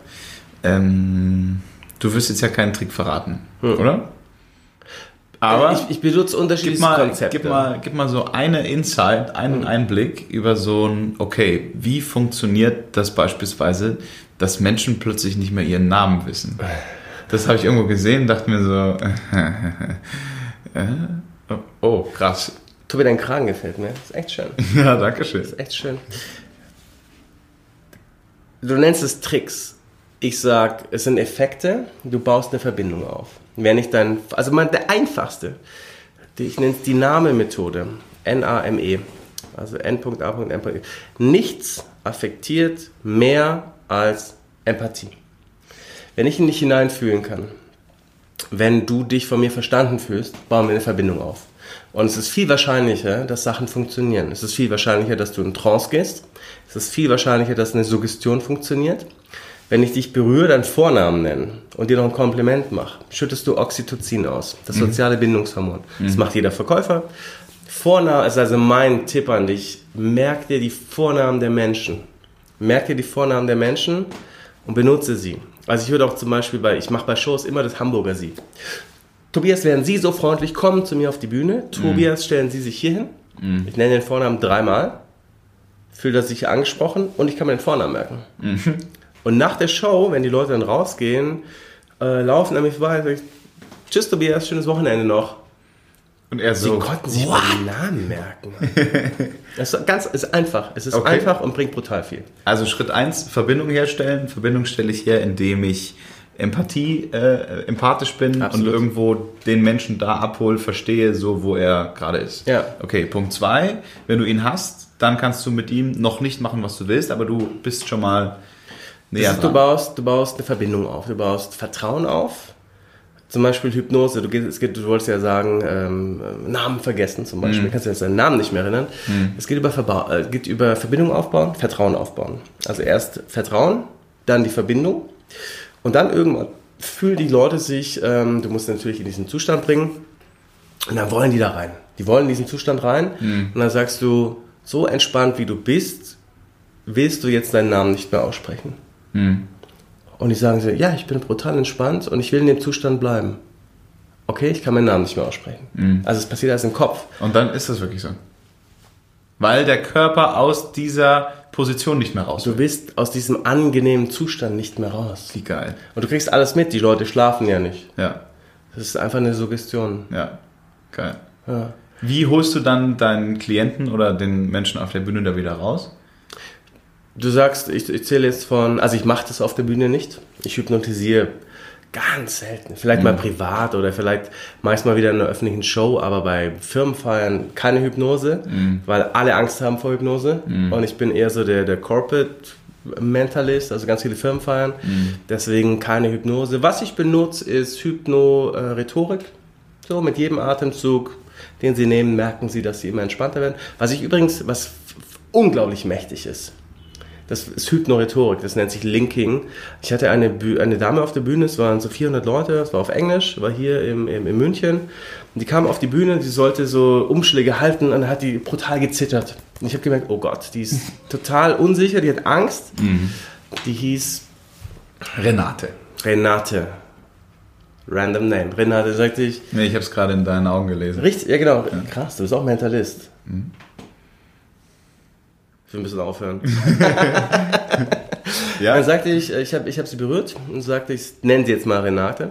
ähm, du wirst jetzt ja keinen Trick verraten, hm. oder? Aber ich, ich benutze unterschiedliche gib mal, Konzepte. Gib mal, gib mal so eine Insight, einen hm. Einblick über so ein, okay, wie funktioniert das beispielsweise, dass Menschen plötzlich nicht mehr ihren Namen wissen? Das habe ich irgendwo gesehen, dachte mir so, äh, oh, krass. Tobi, dein Kragen gefällt mir. Das ist echt schön. Ja, danke schön. Das ist echt schön. Du nennst es Tricks. Ich sag, es sind Effekte, du baust eine Verbindung auf. Wer nicht dein, also mal der einfachste, ich nenne es die Name-Methode, N-A-M-E, also N.A.M.E. Nichts affektiert mehr als Empathie. Wenn ich in dich hineinfühlen kann, wenn du dich von mir verstanden fühlst, bauen wir eine Verbindung auf. Und es ist viel wahrscheinlicher, dass Sachen funktionieren. Es ist viel wahrscheinlicher, dass du in Trance gehst. Es ist viel wahrscheinlicher, dass eine Suggestion funktioniert. Wenn ich dich berühre, deinen Vornamen nennen und dir noch ein Kompliment mache, schüttest du Oxytocin aus, das mhm. soziale Bindungshormon. Mhm. Das macht jeder Verkäufer. Vorname ist also mein Tipp an dich. Merk dir die Vornamen der Menschen. Merk dir die Vornamen der Menschen und benutze sie. Also ich würde auch zum Beispiel bei, ich mache bei Shows immer das Hamburger Sie. Tobias, wären Sie so freundlich, kommen zu mir auf die Bühne. Tobias, mhm. stellen Sie sich hier hin. Mhm. Ich nenne den Vornamen dreimal. Fühlt er sich angesprochen und ich kann mir den Vornamen merken. Mhm. Und nach der Show, wenn die Leute dann rausgehen, äh, laufen an mich vorbei Tschüss Tobias, schönes Wochenende noch. Und er so. Sie konnten sich what? den Namen merken. Es ist ganz, ist einfach. Es ist okay. einfach und bringt brutal viel. Also Schritt 1, Verbindung herstellen. Verbindung stelle ich her, indem ich Empathie, äh, empathisch bin Absolut. und irgendwo den Menschen da abhole, verstehe, so wo er gerade ist. Ja. Okay, Punkt 2, wenn du ihn hast, dann kannst du mit ihm noch nicht machen, was du willst, aber du bist schon mal näher ist, Du baust, du baust eine Verbindung auf, du baust Vertrauen auf zum Beispiel Hypnose, du, gehst, es geht, du wolltest ja sagen, ähm, Namen vergessen zum Beispiel, mhm. kannst du jetzt deinen Namen nicht mehr erinnern. Mhm. Es geht über, Verba äh, geht über Verbindung aufbauen, Vertrauen aufbauen. Also erst Vertrauen, dann die Verbindung und dann irgendwann fühlen die Leute sich, ähm, du musst natürlich in diesen Zustand bringen und dann wollen die da rein. Die wollen in diesen Zustand rein mhm. und dann sagst du, so entspannt wie du bist, willst du jetzt deinen Namen nicht mehr aussprechen. Mhm. Und die sagen so, ja, ich bin brutal entspannt und ich will in dem Zustand bleiben. Okay, ich kann meinen Namen nicht mehr aussprechen. Mhm. Also es passiert alles im Kopf. Und dann ist das wirklich so. Weil der Körper aus dieser Position nicht mehr raus. Du bist aus diesem angenehmen Zustand nicht mehr raus. Wie geil. Und du kriegst alles mit, die Leute schlafen ja nicht. Ja. Das ist einfach eine Suggestion. Ja, geil. Ja. Wie holst du dann deinen Klienten oder den Menschen auf der Bühne da wieder raus? Du sagst, ich, ich zähle jetzt von, also ich mache das auf der Bühne nicht. Ich hypnotisiere ganz selten. Vielleicht mhm. mal privat oder vielleicht meist wieder in einer öffentlichen Show, aber bei Firmenfeiern keine Hypnose, mhm. weil alle Angst haben vor Hypnose. Mhm. Und ich bin eher so der, der Corporate Mentalist, also ganz viele Firmenfeiern. Mhm. Deswegen keine Hypnose. Was ich benutze, ist Hypno-Rhetorik. So mit jedem Atemzug, den Sie nehmen, merken Sie, dass Sie immer entspannter werden. Was ich übrigens, was unglaublich mächtig ist, Das ist Hypnorhetorik, das nennt sich Linking. Ich hatte eine, eine Dame auf der Bühne, es waren so 400 Leute, es war auf Englisch, war hier im, im, in München. Und die kam auf die Bühne, die sollte so Umschläge halten und dann hat die brutal gezittert. Und ich habe gemerkt, oh Gott, die ist total unsicher, die hat Angst. Die hieß Renate. Renate. Random Name. Renate sagte ich. Nee, ich habe es gerade in deinen Augen gelesen. Richtig, ja genau. Krass, du bist auch Mentalist. Wir müssen aufhören. Ja, Dann sagte ich, ich habe ich hab sie berührt und sagte, ich nenne sie jetzt mal Renate.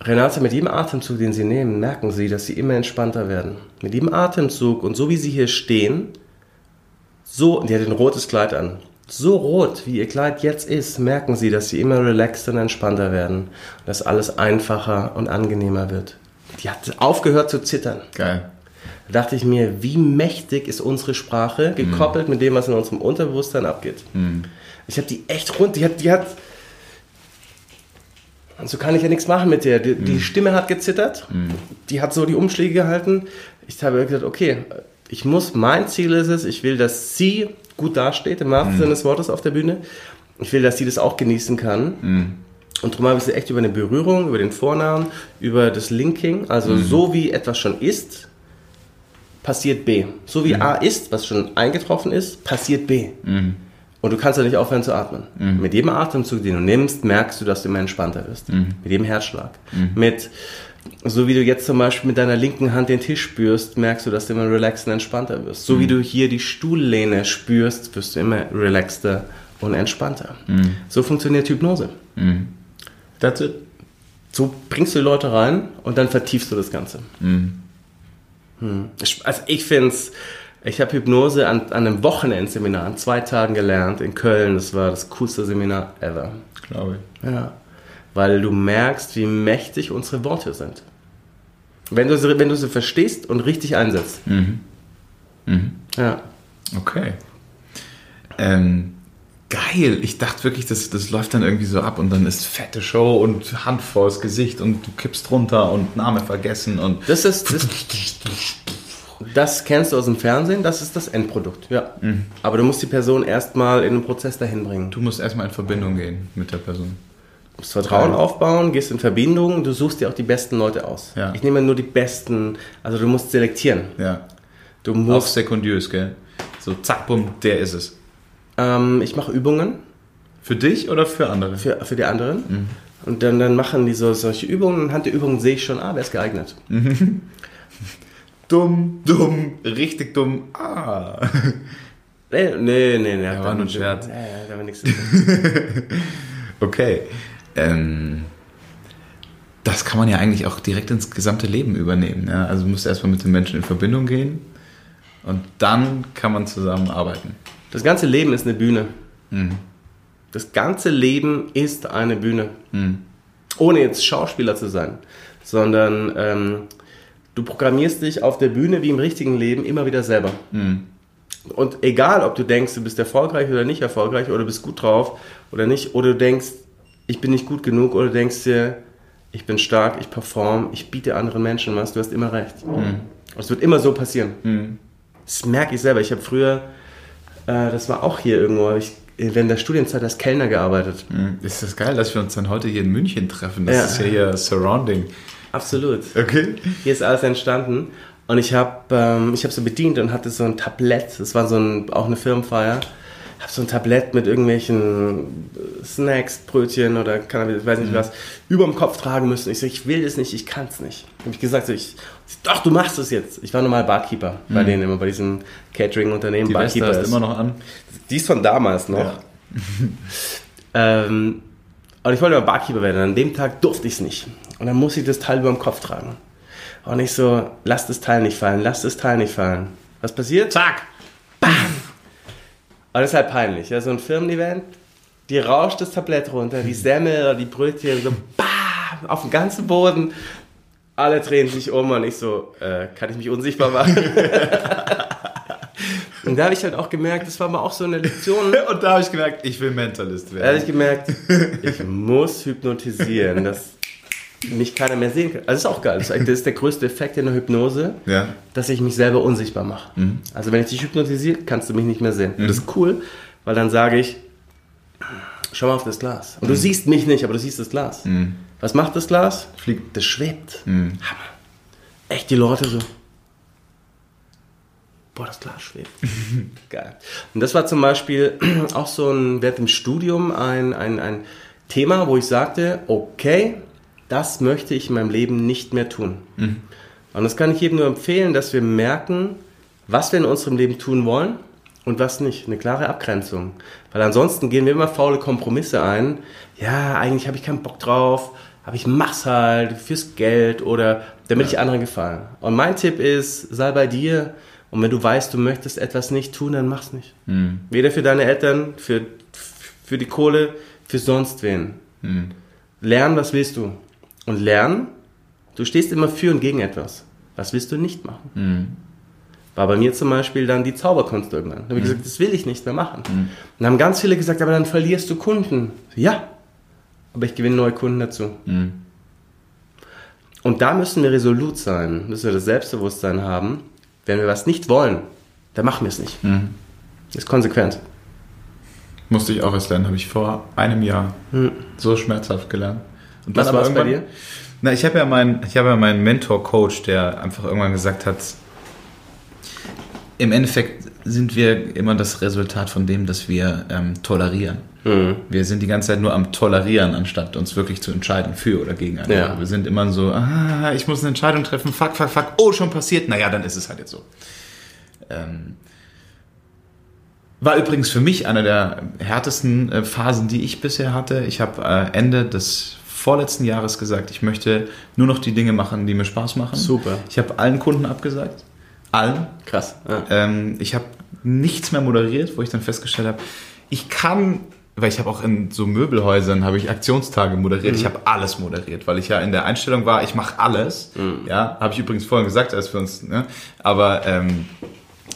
Renate, mit jedem Atemzug, den Sie nehmen, merken Sie, dass Sie immer entspannter werden. Mit jedem Atemzug und so wie Sie hier stehen, so, und die hat ein rotes Kleid an, so rot, wie Ihr Kleid jetzt ist, merken Sie, dass Sie immer relaxter und entspannter werden. Und dass alles einfacher und angenehmer wird. Die hat aufgehört zu zittern. geil. Da dachte ich mir, wie mächtig ist unsere Sprache, gekoppelt mit dem, was in unserem Unterbewusstsein abgeht. Ich habe die echt rund, die hat, die hat, und so kann ich ja nichts machen mit der. Die, die Stimme hat gezittert, die hat so die Umschläge gehalten. Ich habe gesagt, okay, ich muss, mein Ziel ist es, ich will, dass sie gut dasteht, im wahrsten Sinne des Wortes auf der Bühne. Ich will, dass sie das auch genießen kann. Und darum habe ich sie echt über eine Berührung, über den Vornamen, über das Linking, also so wie etwas schon ist, passiert B. So wie A ist, was schon eingetroffen ist, passiert B. Und du kannst ja nicht aufhören zu atmen. Mit jedem Atemzug, den du nimmst, merkst du, dass du immer entspannter wirst. Mit jedem Herzschlag. Mit, so wie du jetzt zum Beispiel mit deiner linken Hand den Tisch spürst, merkst du, dass du immer relaxed und entspannter wirst. So wie du hier die Stuhllehne spürst, wirst du immer relaxter und entspannter. So funktioniert Hypnose. That's it. So bringst du die Leute rein und dann vertiefst du das Ganze. Hm. Ich- Also ich finde es, ich habe Hypnose an, an einem Wochenendseminar, an zwei Tagen gelernt in Köln. Das war das coolste Seminar ever. Glaube ich. Ja. Weil du merkst, wie mächtig unsere Worte sind. Wenn du sie, wenn du sie verstehst und richtig einsetzt. Ja. Okay. Ähm, geil. Ich dachte wirklich, das, das läuft dann irgendwie so ab und dann ist fette Show und Hand vors Gesicht und du kippst runter und Name vergessen und. Das ist. Das, das kennst du aus dem Fernsehen, das ist das Endprodukt. Ja. Aber du musst die Person erstmal in den Prozess dahin bringen. Du musst erstmal in Verbindung gehen mit der Person. Du musst Vertrauen aufbauen, gehst in Verbindung, du suchst dir auch die besten Leute aus. Ja. Ich nehme nur die besten, also du musst selektieren. Ja. Du musst, sekundiös, gell? So, zack, bumm, der ist es. Ähm, ich mache Übungen Für dich oder für andere? für, für die anderen. Und dann, dann machen die so solche Übungen. Anhand der Übungen sehe ich schon, ah, wer ist geeignet. Dumm, dumm, richtig dumm. Ah. Nee, nee, nee. nee war nur ein Scherz. Ja, ja, da war nichts. Okay. Ähm, das kann man ja eigentlich auch direkt ins gesamte Leben übernehmen. Ja? Also du musst erstmal mit den Menschen in Verbindung gehen und dann kann man zusammenarbeiten. Das ganze Leben ist eine Bühne. Das ganze Leben ist eine Bühne. Ohne jetzt Schauspieler zu sein, sondern ähm, du programmierst dich auf der Bühne wie im richtigen Leben immer wieder selber. Und egal, ob du denkst, du bist erfolgreich oder nicht erfolgreich oder du bist gut drauf oder nicht, oder du denkst, ich bin nicht gut genug oder du denkst dir, ich bin stark, ich perform, ich biete anderen Menschen was, du hast immer recht. Es wird immer so passieren. Das merke ich selber. Ich habe früher, äh, das war auch hier irgendwo, ich während der Studienzeit als Kellner gearbeitet. Mhm. Ist das geil, dass wir uns dann heute hier in München treffen? Das Ja. ist ja hier Surrounding. Absolut. Okay. Hier ist alles entstanden. Und ich habe ähm, ich hab so bedient und hatte so ein Tablett. Das war so ein, auch eine Firmenfeier. Habe so ein Tablett mit irgendwelchen Snacks, Brötchen oder ich weiß nicht was, über dem Kopf tragen müssen. Ich so, ich will das nicht, ich kann es nicht. Habe ich gesagt, so, ich, doch, du machst es jetzt. Ich war normal Barkeeper bei denen immer, bei diesem Catering-Unternehmen. Die Weste hast du immer noch an. Die ist von damals noch. Ja. ähm, und ich wollte mal Barkeeper werden. An dem Tag durfte ich es nicht. Und dann musste ich das Teil über dem Kopf tragen. Und ich so, lass das Teil nicht fallen, lass das Teil nicht fallen. Was passiert? Zack. Aber das ist halt peinlich. Ja? So ein Firmen-Event, die rauscht das Tablett runter, die Semmel oder die Brötchen, so bam, auf dem ganzen Boden. Alle drehen sich um und ich so, äh, kann ich mich unsichtbar machen? und da habe ich halt auch gemerkt, das war mal auch so eine Lektion. Und da habe ich gemerkt, ich will Mentalist Da habe ich werden. gemerkt, ich muss hypnotisieren, dass mich keiner mehr sehen kann. Also das ist auch geil. Das ist der größte Effekt in der Hypnose, Ja. dass ich mich selber unsichtbar mache. Also wenn ich dich hypnotisiere, kannst du mich nicht mehr sehen. Und das ist cool, Weil dann sage ich, schau mal auf das Glas. Und du siehst mich nicht, aber du siehst das Glas. Was macht das Glas? Fliegt. Das schwebt. Hammer. Echt die Leute so. Boah, das Glas schwebt. Geil. Und das war zum Beispiel auch so ein, während dem Studium ein, ein, ein Thema, wo ich sagte, okay, das möchte ich in meinem Leben nicht mehr tun. Und das kann ich jedem nur empfehlen, dass wir merken, was wir in unserem Leben tun wollen und was nicht. Eine klare Abgrenzung. Weil ansonsten gehen wir immer faule Kompromisse ein. Ja, eigentlich habe ich keinen Bock drauf, aber ich mach's halt fürs Geld oder damit ich anderen gefallen. Und mein Tipp ist, sei bei dir und wenn du weißt, du möchtest etwas nicht tun, dann mach's nicht. Weder für deine Eltern, für, für die Kohle, für sonst wen. Lernen, was willst du? Und lernen, du stehst immer für und gegen etwas. Was willst du nicht machen? War bei mir zum Beispiel dann die Zauberkunst irgendwann. Da habe ich gesagt, das will ich nicht mehr machen. Und dann haben ganz viele gesagt, aber dann verlierst du Kunden. Ja, aber ich gewinne neue Kunden dazu. Und da müssen wir resolut sein, müssen wir das Selbstbewusstsein haben. Wenn wir was nicht wollen, dann machen wir es nicht. Das ist konsequent. Musste ich auch erst lernen, habe ich vor einem Jahr so schmerzhaft gelernt. Und Was aber war's bei irgendwann- dir? Na, ich habe ja meinen, ich habe ja meinen Mentor-Coach, der einfach irgendwann gesagt hat, im Endeffekt sind wir immer das Resultat von dem, dass wir ähm, tolerieren. Wir sind die ganze Zeit nur am Tolerieren, anstatt uns wirklich zu entscheiden für oder gegen eine. Ja. Wir sind immer so, ah, ich muss eine Entscheidung treffen, fuck, fuck, fuck, oh, schon passiert, naja, dann ist es halt jetzt so. Ähm, war übrigens für mich eine der härtesten äh, Phasen, die ich bisher hatte. Ich habe äh, Ende des vorletzten Jahres gesagt, ich möchte nur noch die Dinge machen, die mir Spaß machen. Super. Ich habe allen Kunden abgesagt. Allen. Krass. Ja. Ähm, ich habe nichts mehr moderiert, wo ich dann festgestellt habe, ich kann, weil ich habe auch in so Möbelhäusern habe ich Aktionstage moderiert. Ich habe alles moderiert, weil ich ja in der Einstellung war, ich mache alles. Ja, habe ich übrigens vorhin gesagt, als wir uns, ne? aber ähm,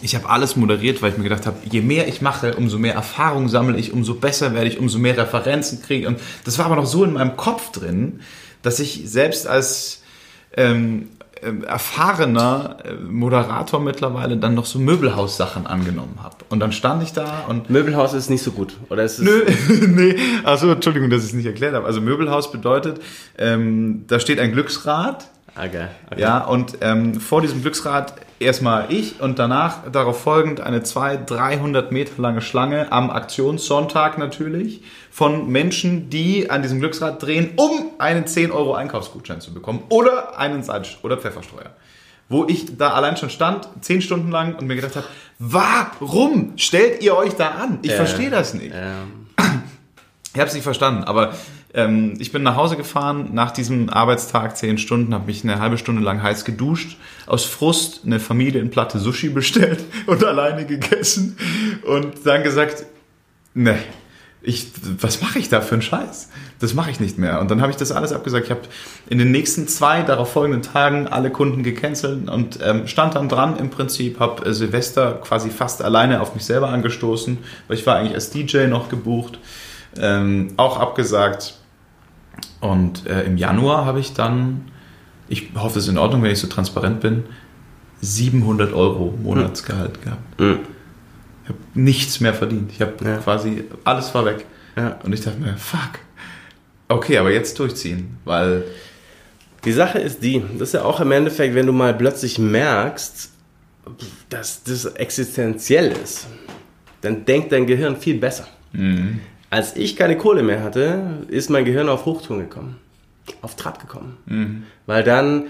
ich habe alles moderiert, weil ich mir gedacht habe, je mehr ich mache, umso mehr Erfahrung sammle ich, umso besser werde ich, umso mehr Referenzen kriege. Und das war aber noch so in meinem Kopf drin, dass ich selbst als ähm, ähm, erfahrener äh, Moderator mittlerweile dann noch so Möbelhaussachen angenommen habe. Und dann stand ich da und Möbelhaus ist nicht so gut. Oder ist es Nö, nee, also Entschuldigung, dass ich es nicht erklärt habe. Also Möbelhaus bedeutet, ähm, da steht ein Glücksrad, Geil. Okay. ja, und ähm, vor diesem Glücksrad erstmal ich und danach darauf folgend eine 200, 300 Meter lange Schlange am Aktionssonntag natürlich von Menschen, die an diesem Glücksrad drehen, um einen 10 Euro Einkaufsgutschein zu bekommen oder einen Salz oder Pfeffersteuer. Wo ich da allein schon stand, 10 Stunden lang und mir gedacht habe, warum stellt ihr euch da an? Ich Ja. verstehe das nicht. Ähm, Ich habe es nicht verstanden, aber ähm, ich bin nach Hause gefahren nach diesem Arbeitstag, zehn Stunden, habe mich eine halbe Stunde lang heiß geduscht, aus Frust eine Familienplatte Sushi bestellt und alleine gegessen und dann gesagt, ne, ich, was mache ich da für einen Scheiß? Das mache ich nicht mehr. Und dann habe ich das alles abgesagt. Ich habe in den nächsten zwei darauf folgenden Tagen alle Kunden gecancelt und ähm, stand dann dran im Prinzip, habe äh, Silvester quasi fast alleine auf mich selber angestoßen, weil ich war eigentlich als DJ noch gebucht, ähm, auch abgesagt. Und äh, im Januar habe ich dann, ich hoffe, es ist in Ordnung, wenn ich so transparent bin, 700 Euro Monatsgehalt gehabt. Mhm. Ich habe nichts mehr verdient. Ich habe Ja. quasi, alles war weg. Ja. Und ich dachte mir, fuck. Okay, aber jetzt durchziehen, weil Die Sache ist die, das ist ja auch im Endeffekt, wenn du mal plötzlich merkst, dass das existenziell ist, dann denkt dein Gehirn viel besser. Als ich keine Kohle mehr hatte, ist mein Gehirn auf Hochtouren gekommen. Auf Trab gekommen. Weil dann,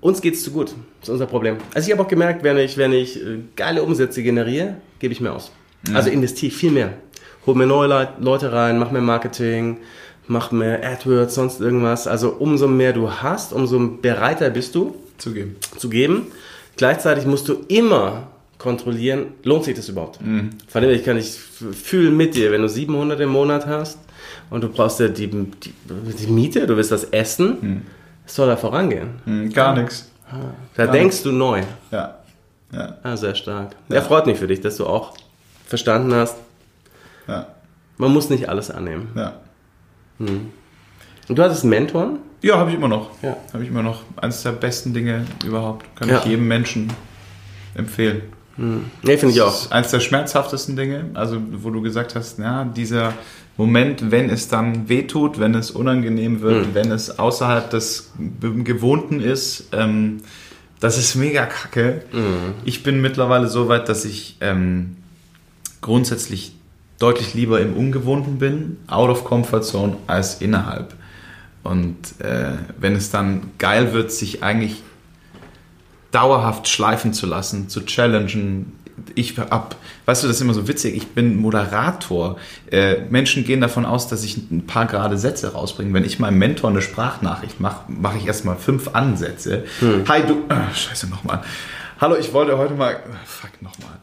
uns geht's zu gut. Das ist unser Problem. Also ich habe auch gemerkt, wenn ich, wenn ich äh, geile Umsätze generiere, gebe ich mehr aus. Also investiere ich viel mehr. Hol mir neue Leute rein, mach mehr Marketing, mach mehr AdWords, sonst irgendwas. Also umso mehr du hast, umso bereiter bist du zugeben. zu geben. Gleichzeitig musst du immer kontrollieren, lohnt sich das überhaupt? Von dem her, ich kann nicht fühlen mit dir, wenn du 700 im Monat hast und du brauchst ja die, die, die Miete, du willst das Essen, es soll da vorangehen. Hm, gar nichts. Da denkst du neu. Ja. Ja. Ah, sehr stark. Ja. freut mich für dich, dass du auch verstanden hast, Ja. man muss nicht alles annehmen. Ja. Und du hattest Mentoren? Ja, habe ich immer noch. Ja. Habe ich immer noch. Eines der besten Dinge überhaupt. Kann Ja. ich jedem Menschen empfehlen. Nee, finde ich Das auch. ist eines der schmerzhaftesten Dinge, also wo du gesagt hast, ja, dieser Moment, wenn es dann wehtut, wenn es unangenehm wird, wenn es außerhalb des Gewohnten ist, ähm, das ist mega kacke. Ich bin mittlerweile so weit, dass ich ähm, grundsätzlich deutlich lieber im Ungewohnten bin, out of comfort zone, als innerhalb. Und äh, wenn es dann geil wird, sich eigentlich dauerhaft schleifen zu lassen, zu challengen. Ich hab, weißt du, das ist immer so witzig. Ich bin Moderator. Äh, Menschen gehen davon aus, dass ich ein paar gerade Sätze rausbringe. Wenn ich meinem Mentor eine Sprachnachricht mache, mache ich erstmal fünf Ansätze. Hi, du. Ah, scheiße, nochmal. Hallo, ich wollte heute mal. ah, Fuck, nochmal.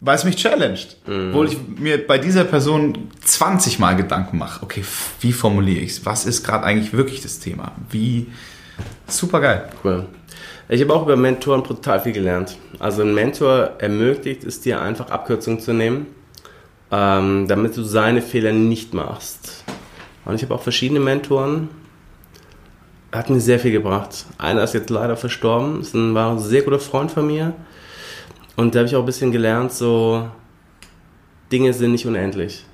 Weil es mich challenged. Obwohl ich mir bei dieser Person 20 Mal Gedanken mache. Okay, wie formuliere ich es? Was ist gerade eigentlich wirklich das Thema? Wie. Super geil. Cool. Ich habe auch über Mentoren brutal viel gelernt. Also ein Mentor ermöglicht es dir einfach Abkürzungen zu nehmen, ähm, damit du seine Fehler nicht machst. Und ich habe auch verschiedene Mentoren, hat mir sehr viel gebracht. Einer ist jetzt leider verstorben, ist ein, war ein sehr guter Freund von mir. Und da habe ich auch ein bisschen gelernt, so Dinge sind nicht unendlich.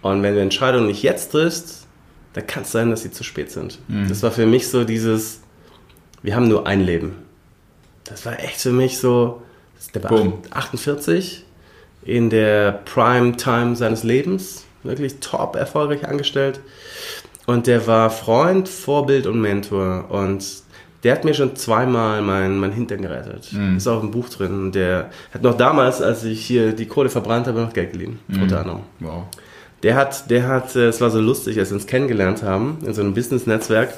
Und wenn du Entscheidungen nicht jetzt triffst, dann kann es sein, dass sie zu spät sind. Das war für mich so dieses, wir haben nur ein Leben. Das war echt für mich so, der war Boom. 48 in der Prime Time seines Lebens, wirklich top erfolgreich angestellt. Und der war Freund, Vorbild und Mentor. Und der hat mir schon zweimal mein, mein Hintern gerettet. Ist auch im Buch drin. Der hat noch damals, als ich hier die Kohle verbrannt habe, noch Geld geliehen. Unter anderem. Wow. Der hat, der hat, äh, es war so lustig, als wir uns kennengelernt haben, in so einem Business-Netzwerk,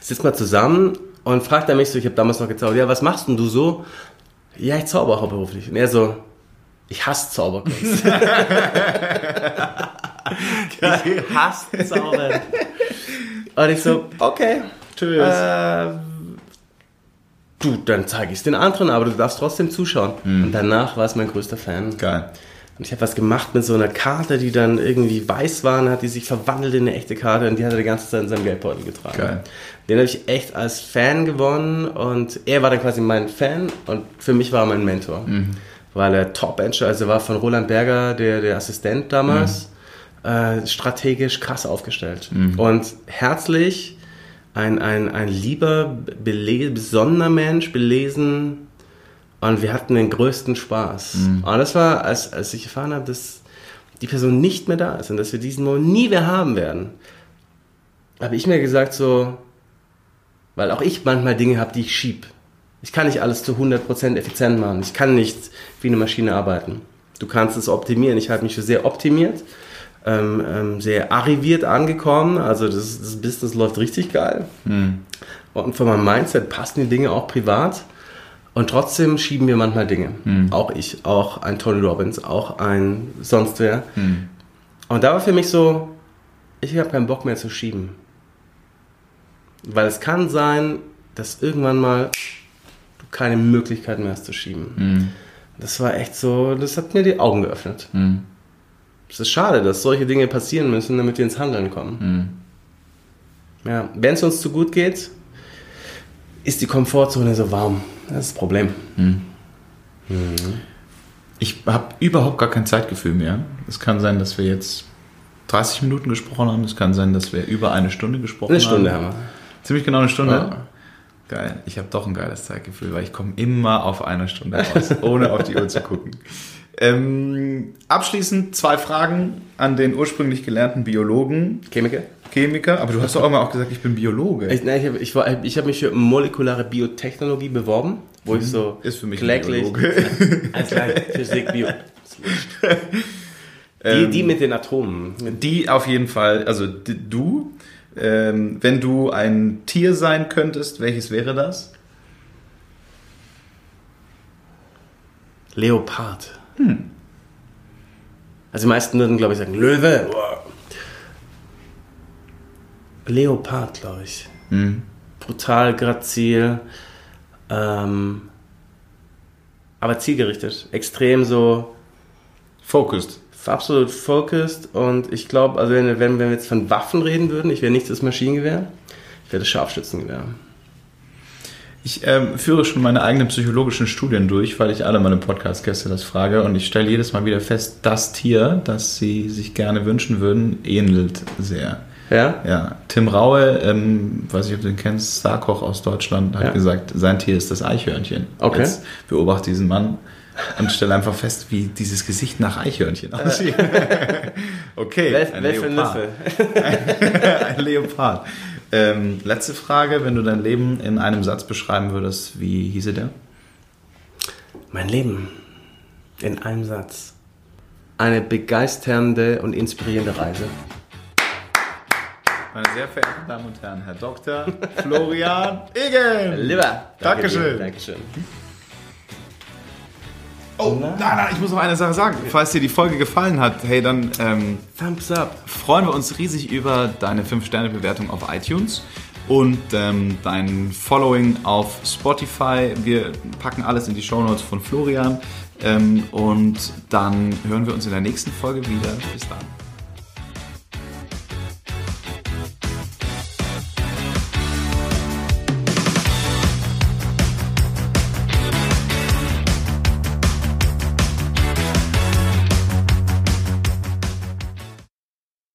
sitzt mal zusammen und fragt er mich so, ich habe damals noch gezaubert, ja, was machst denn du so? Ja, ich zauber hauptberuflich. Und er so, ich hasse Zauberkunst. ich hasse Zaubern. Und ich so, okay, Tschüss. äh, du, dann zeige ich es den anderen, aber du darfst trotzdem zuschauen. Und danach war es mein größter Fan. geil. Und ich habe was gemacht mit so einer Karte, die dann irgendwie weiß war, und hat die sich verwandelt in eine echte Karte und die hat er die ganze Zeit in seinem Geldbeutel getragen. Geil. Den habe ich echt als Fan gewonnen und er war dann quasi mein Fan und für mich war er mein Mentor. Weil er Top-Entscheider, also er war von Roland Berger, der, der Assistent damals, äh, strategisch krass aufgestellt. Und herzlich, ein, ein, ein lieber, besonderer Mensch, belesen, und wir hatten den größten Spaß. Und das war, als, als ich erfahren habe, dass die Person nicht mehr da ist und dass wir diesen Moment nie mehr haben werden, habe ich mir gesagt so, weil auch ich manchmal Dinge habe, die ich schieb. Ich kann nicht alles zu 100% effizient machen. Ich kann nicht wie eine Maschine arbeiten. Du kannst es optimieren. Ich halte mich für sehr optimiert, ähm, ähm, sehr arriviert angekommen. Also das, das Business läuft richtig geil. Und von meinem Mindset passen die Dinge auch privat. Und trotzdem schieben wir manchmal Dinge. Auch ich, auch ein Tony Robbins, auch ein sonst wer. Und da war für mich so, ich habe keinen Bock mehr zu schieben. Weil es kann sein, dass irgendwann mal du keine Möglichkeit mehr hast zu schieben. Das war echt so, das hat mir die Augen geöffnet. Es ist schade, dass solche Dinge passieren müssen, damit wir ins Handeln kommen. Ja, wenn es uns zu gut geht, ist die Komfortzone so warm. Das ist das Problem. Ich habe überhaupt gar kein Zeitgefühl mehr. Es kann sein, dass wir jetzt 30 Minuten gesprochen haben. Es kann sein, dass wir über eine Stunde gesprochen Eine Stunde haben. haben wir. Ziemlich genau eine Stunde. Ja. Geil. Ich habe doch ein geiles Zeitgefühl, weil ich komme immer auf eine Stunde raus, ohne auf die Uhr zu gucken. Ähm, abschließend zwei Fragen an den ursprünglich gelernten Biologen, Chemiker? Chemiker. Aber du hast doch auch mal auch gesagt, ich bin Biologe. Ich, nein, ich habe ich ich hab mich für molekulare Biotechnologie beworben, wo ich so Ist für mich kläglich Biologe. als Physik, Bio. Die, Ähm, die mit den Atomen. Die auf jeden Fall, also du, ähm, wenn du ein Tier sein könntest, welches wäre das? Leopard. Also die meisten würden, glaube ich, sagen, Löwe. Boah. Leopard, glaube ich. Brutal, grazil. Ähm, aber zielgerichtet. Extrem so Focused. absolut focused. Und ich glaube, also wenn, wenn wir jetzt von Waffen reden würden, ich wäre nicht das Maschinengewehr, ich wäre das Scharfschützengewehr. Ich ähm, führe schon meine eigenen psychologischen Studien durch, weil ich alle meine Podcast-Gäste das frage und ich stelle jedes Mal wieder fest, das Tier, das sie sich gerne wünschen würden, ähnelt sehr. Ja? Ja, Tim Raue, ähm, weiß ich, ob du den kennst, Starkoch aus Deutschland, hat Ja. gesagt, sein Tier ist das Eichhörnchen. Okay. Jetzt beobachte diesen Mann und stelle einfach fest, wie dieses Gesicht nach Eichhörnchen aussieht. okay, Wer, ein ein Leopard. Neffe? ein Leopard. Ähm, letzte Frage, wenn du dein Leben in einem Satz beschreiben würdest, wie hieße der? Mein Leben. In einem Satz. Eine begeisternde und inspirierende Reise. Meine sehr verehrten Damen und Herren, Herr Dr. Florian Igen. Lieber. Dankeschön. Dankeschön. Oh, nein, nein, ich muss noch eine Sache sagen. Falls dir die Folge gefallen hat, hey, dann ähm, Thumbs up. freuen wir uns riesig über deine 5-Sterne-Bewertung auf iTunes und ähm, dein Following auf Spotify. Wir packen alles in die Shownotes von Florian ähm, und dann hören wir uns in der nächsten Folge wieder. Bis dann.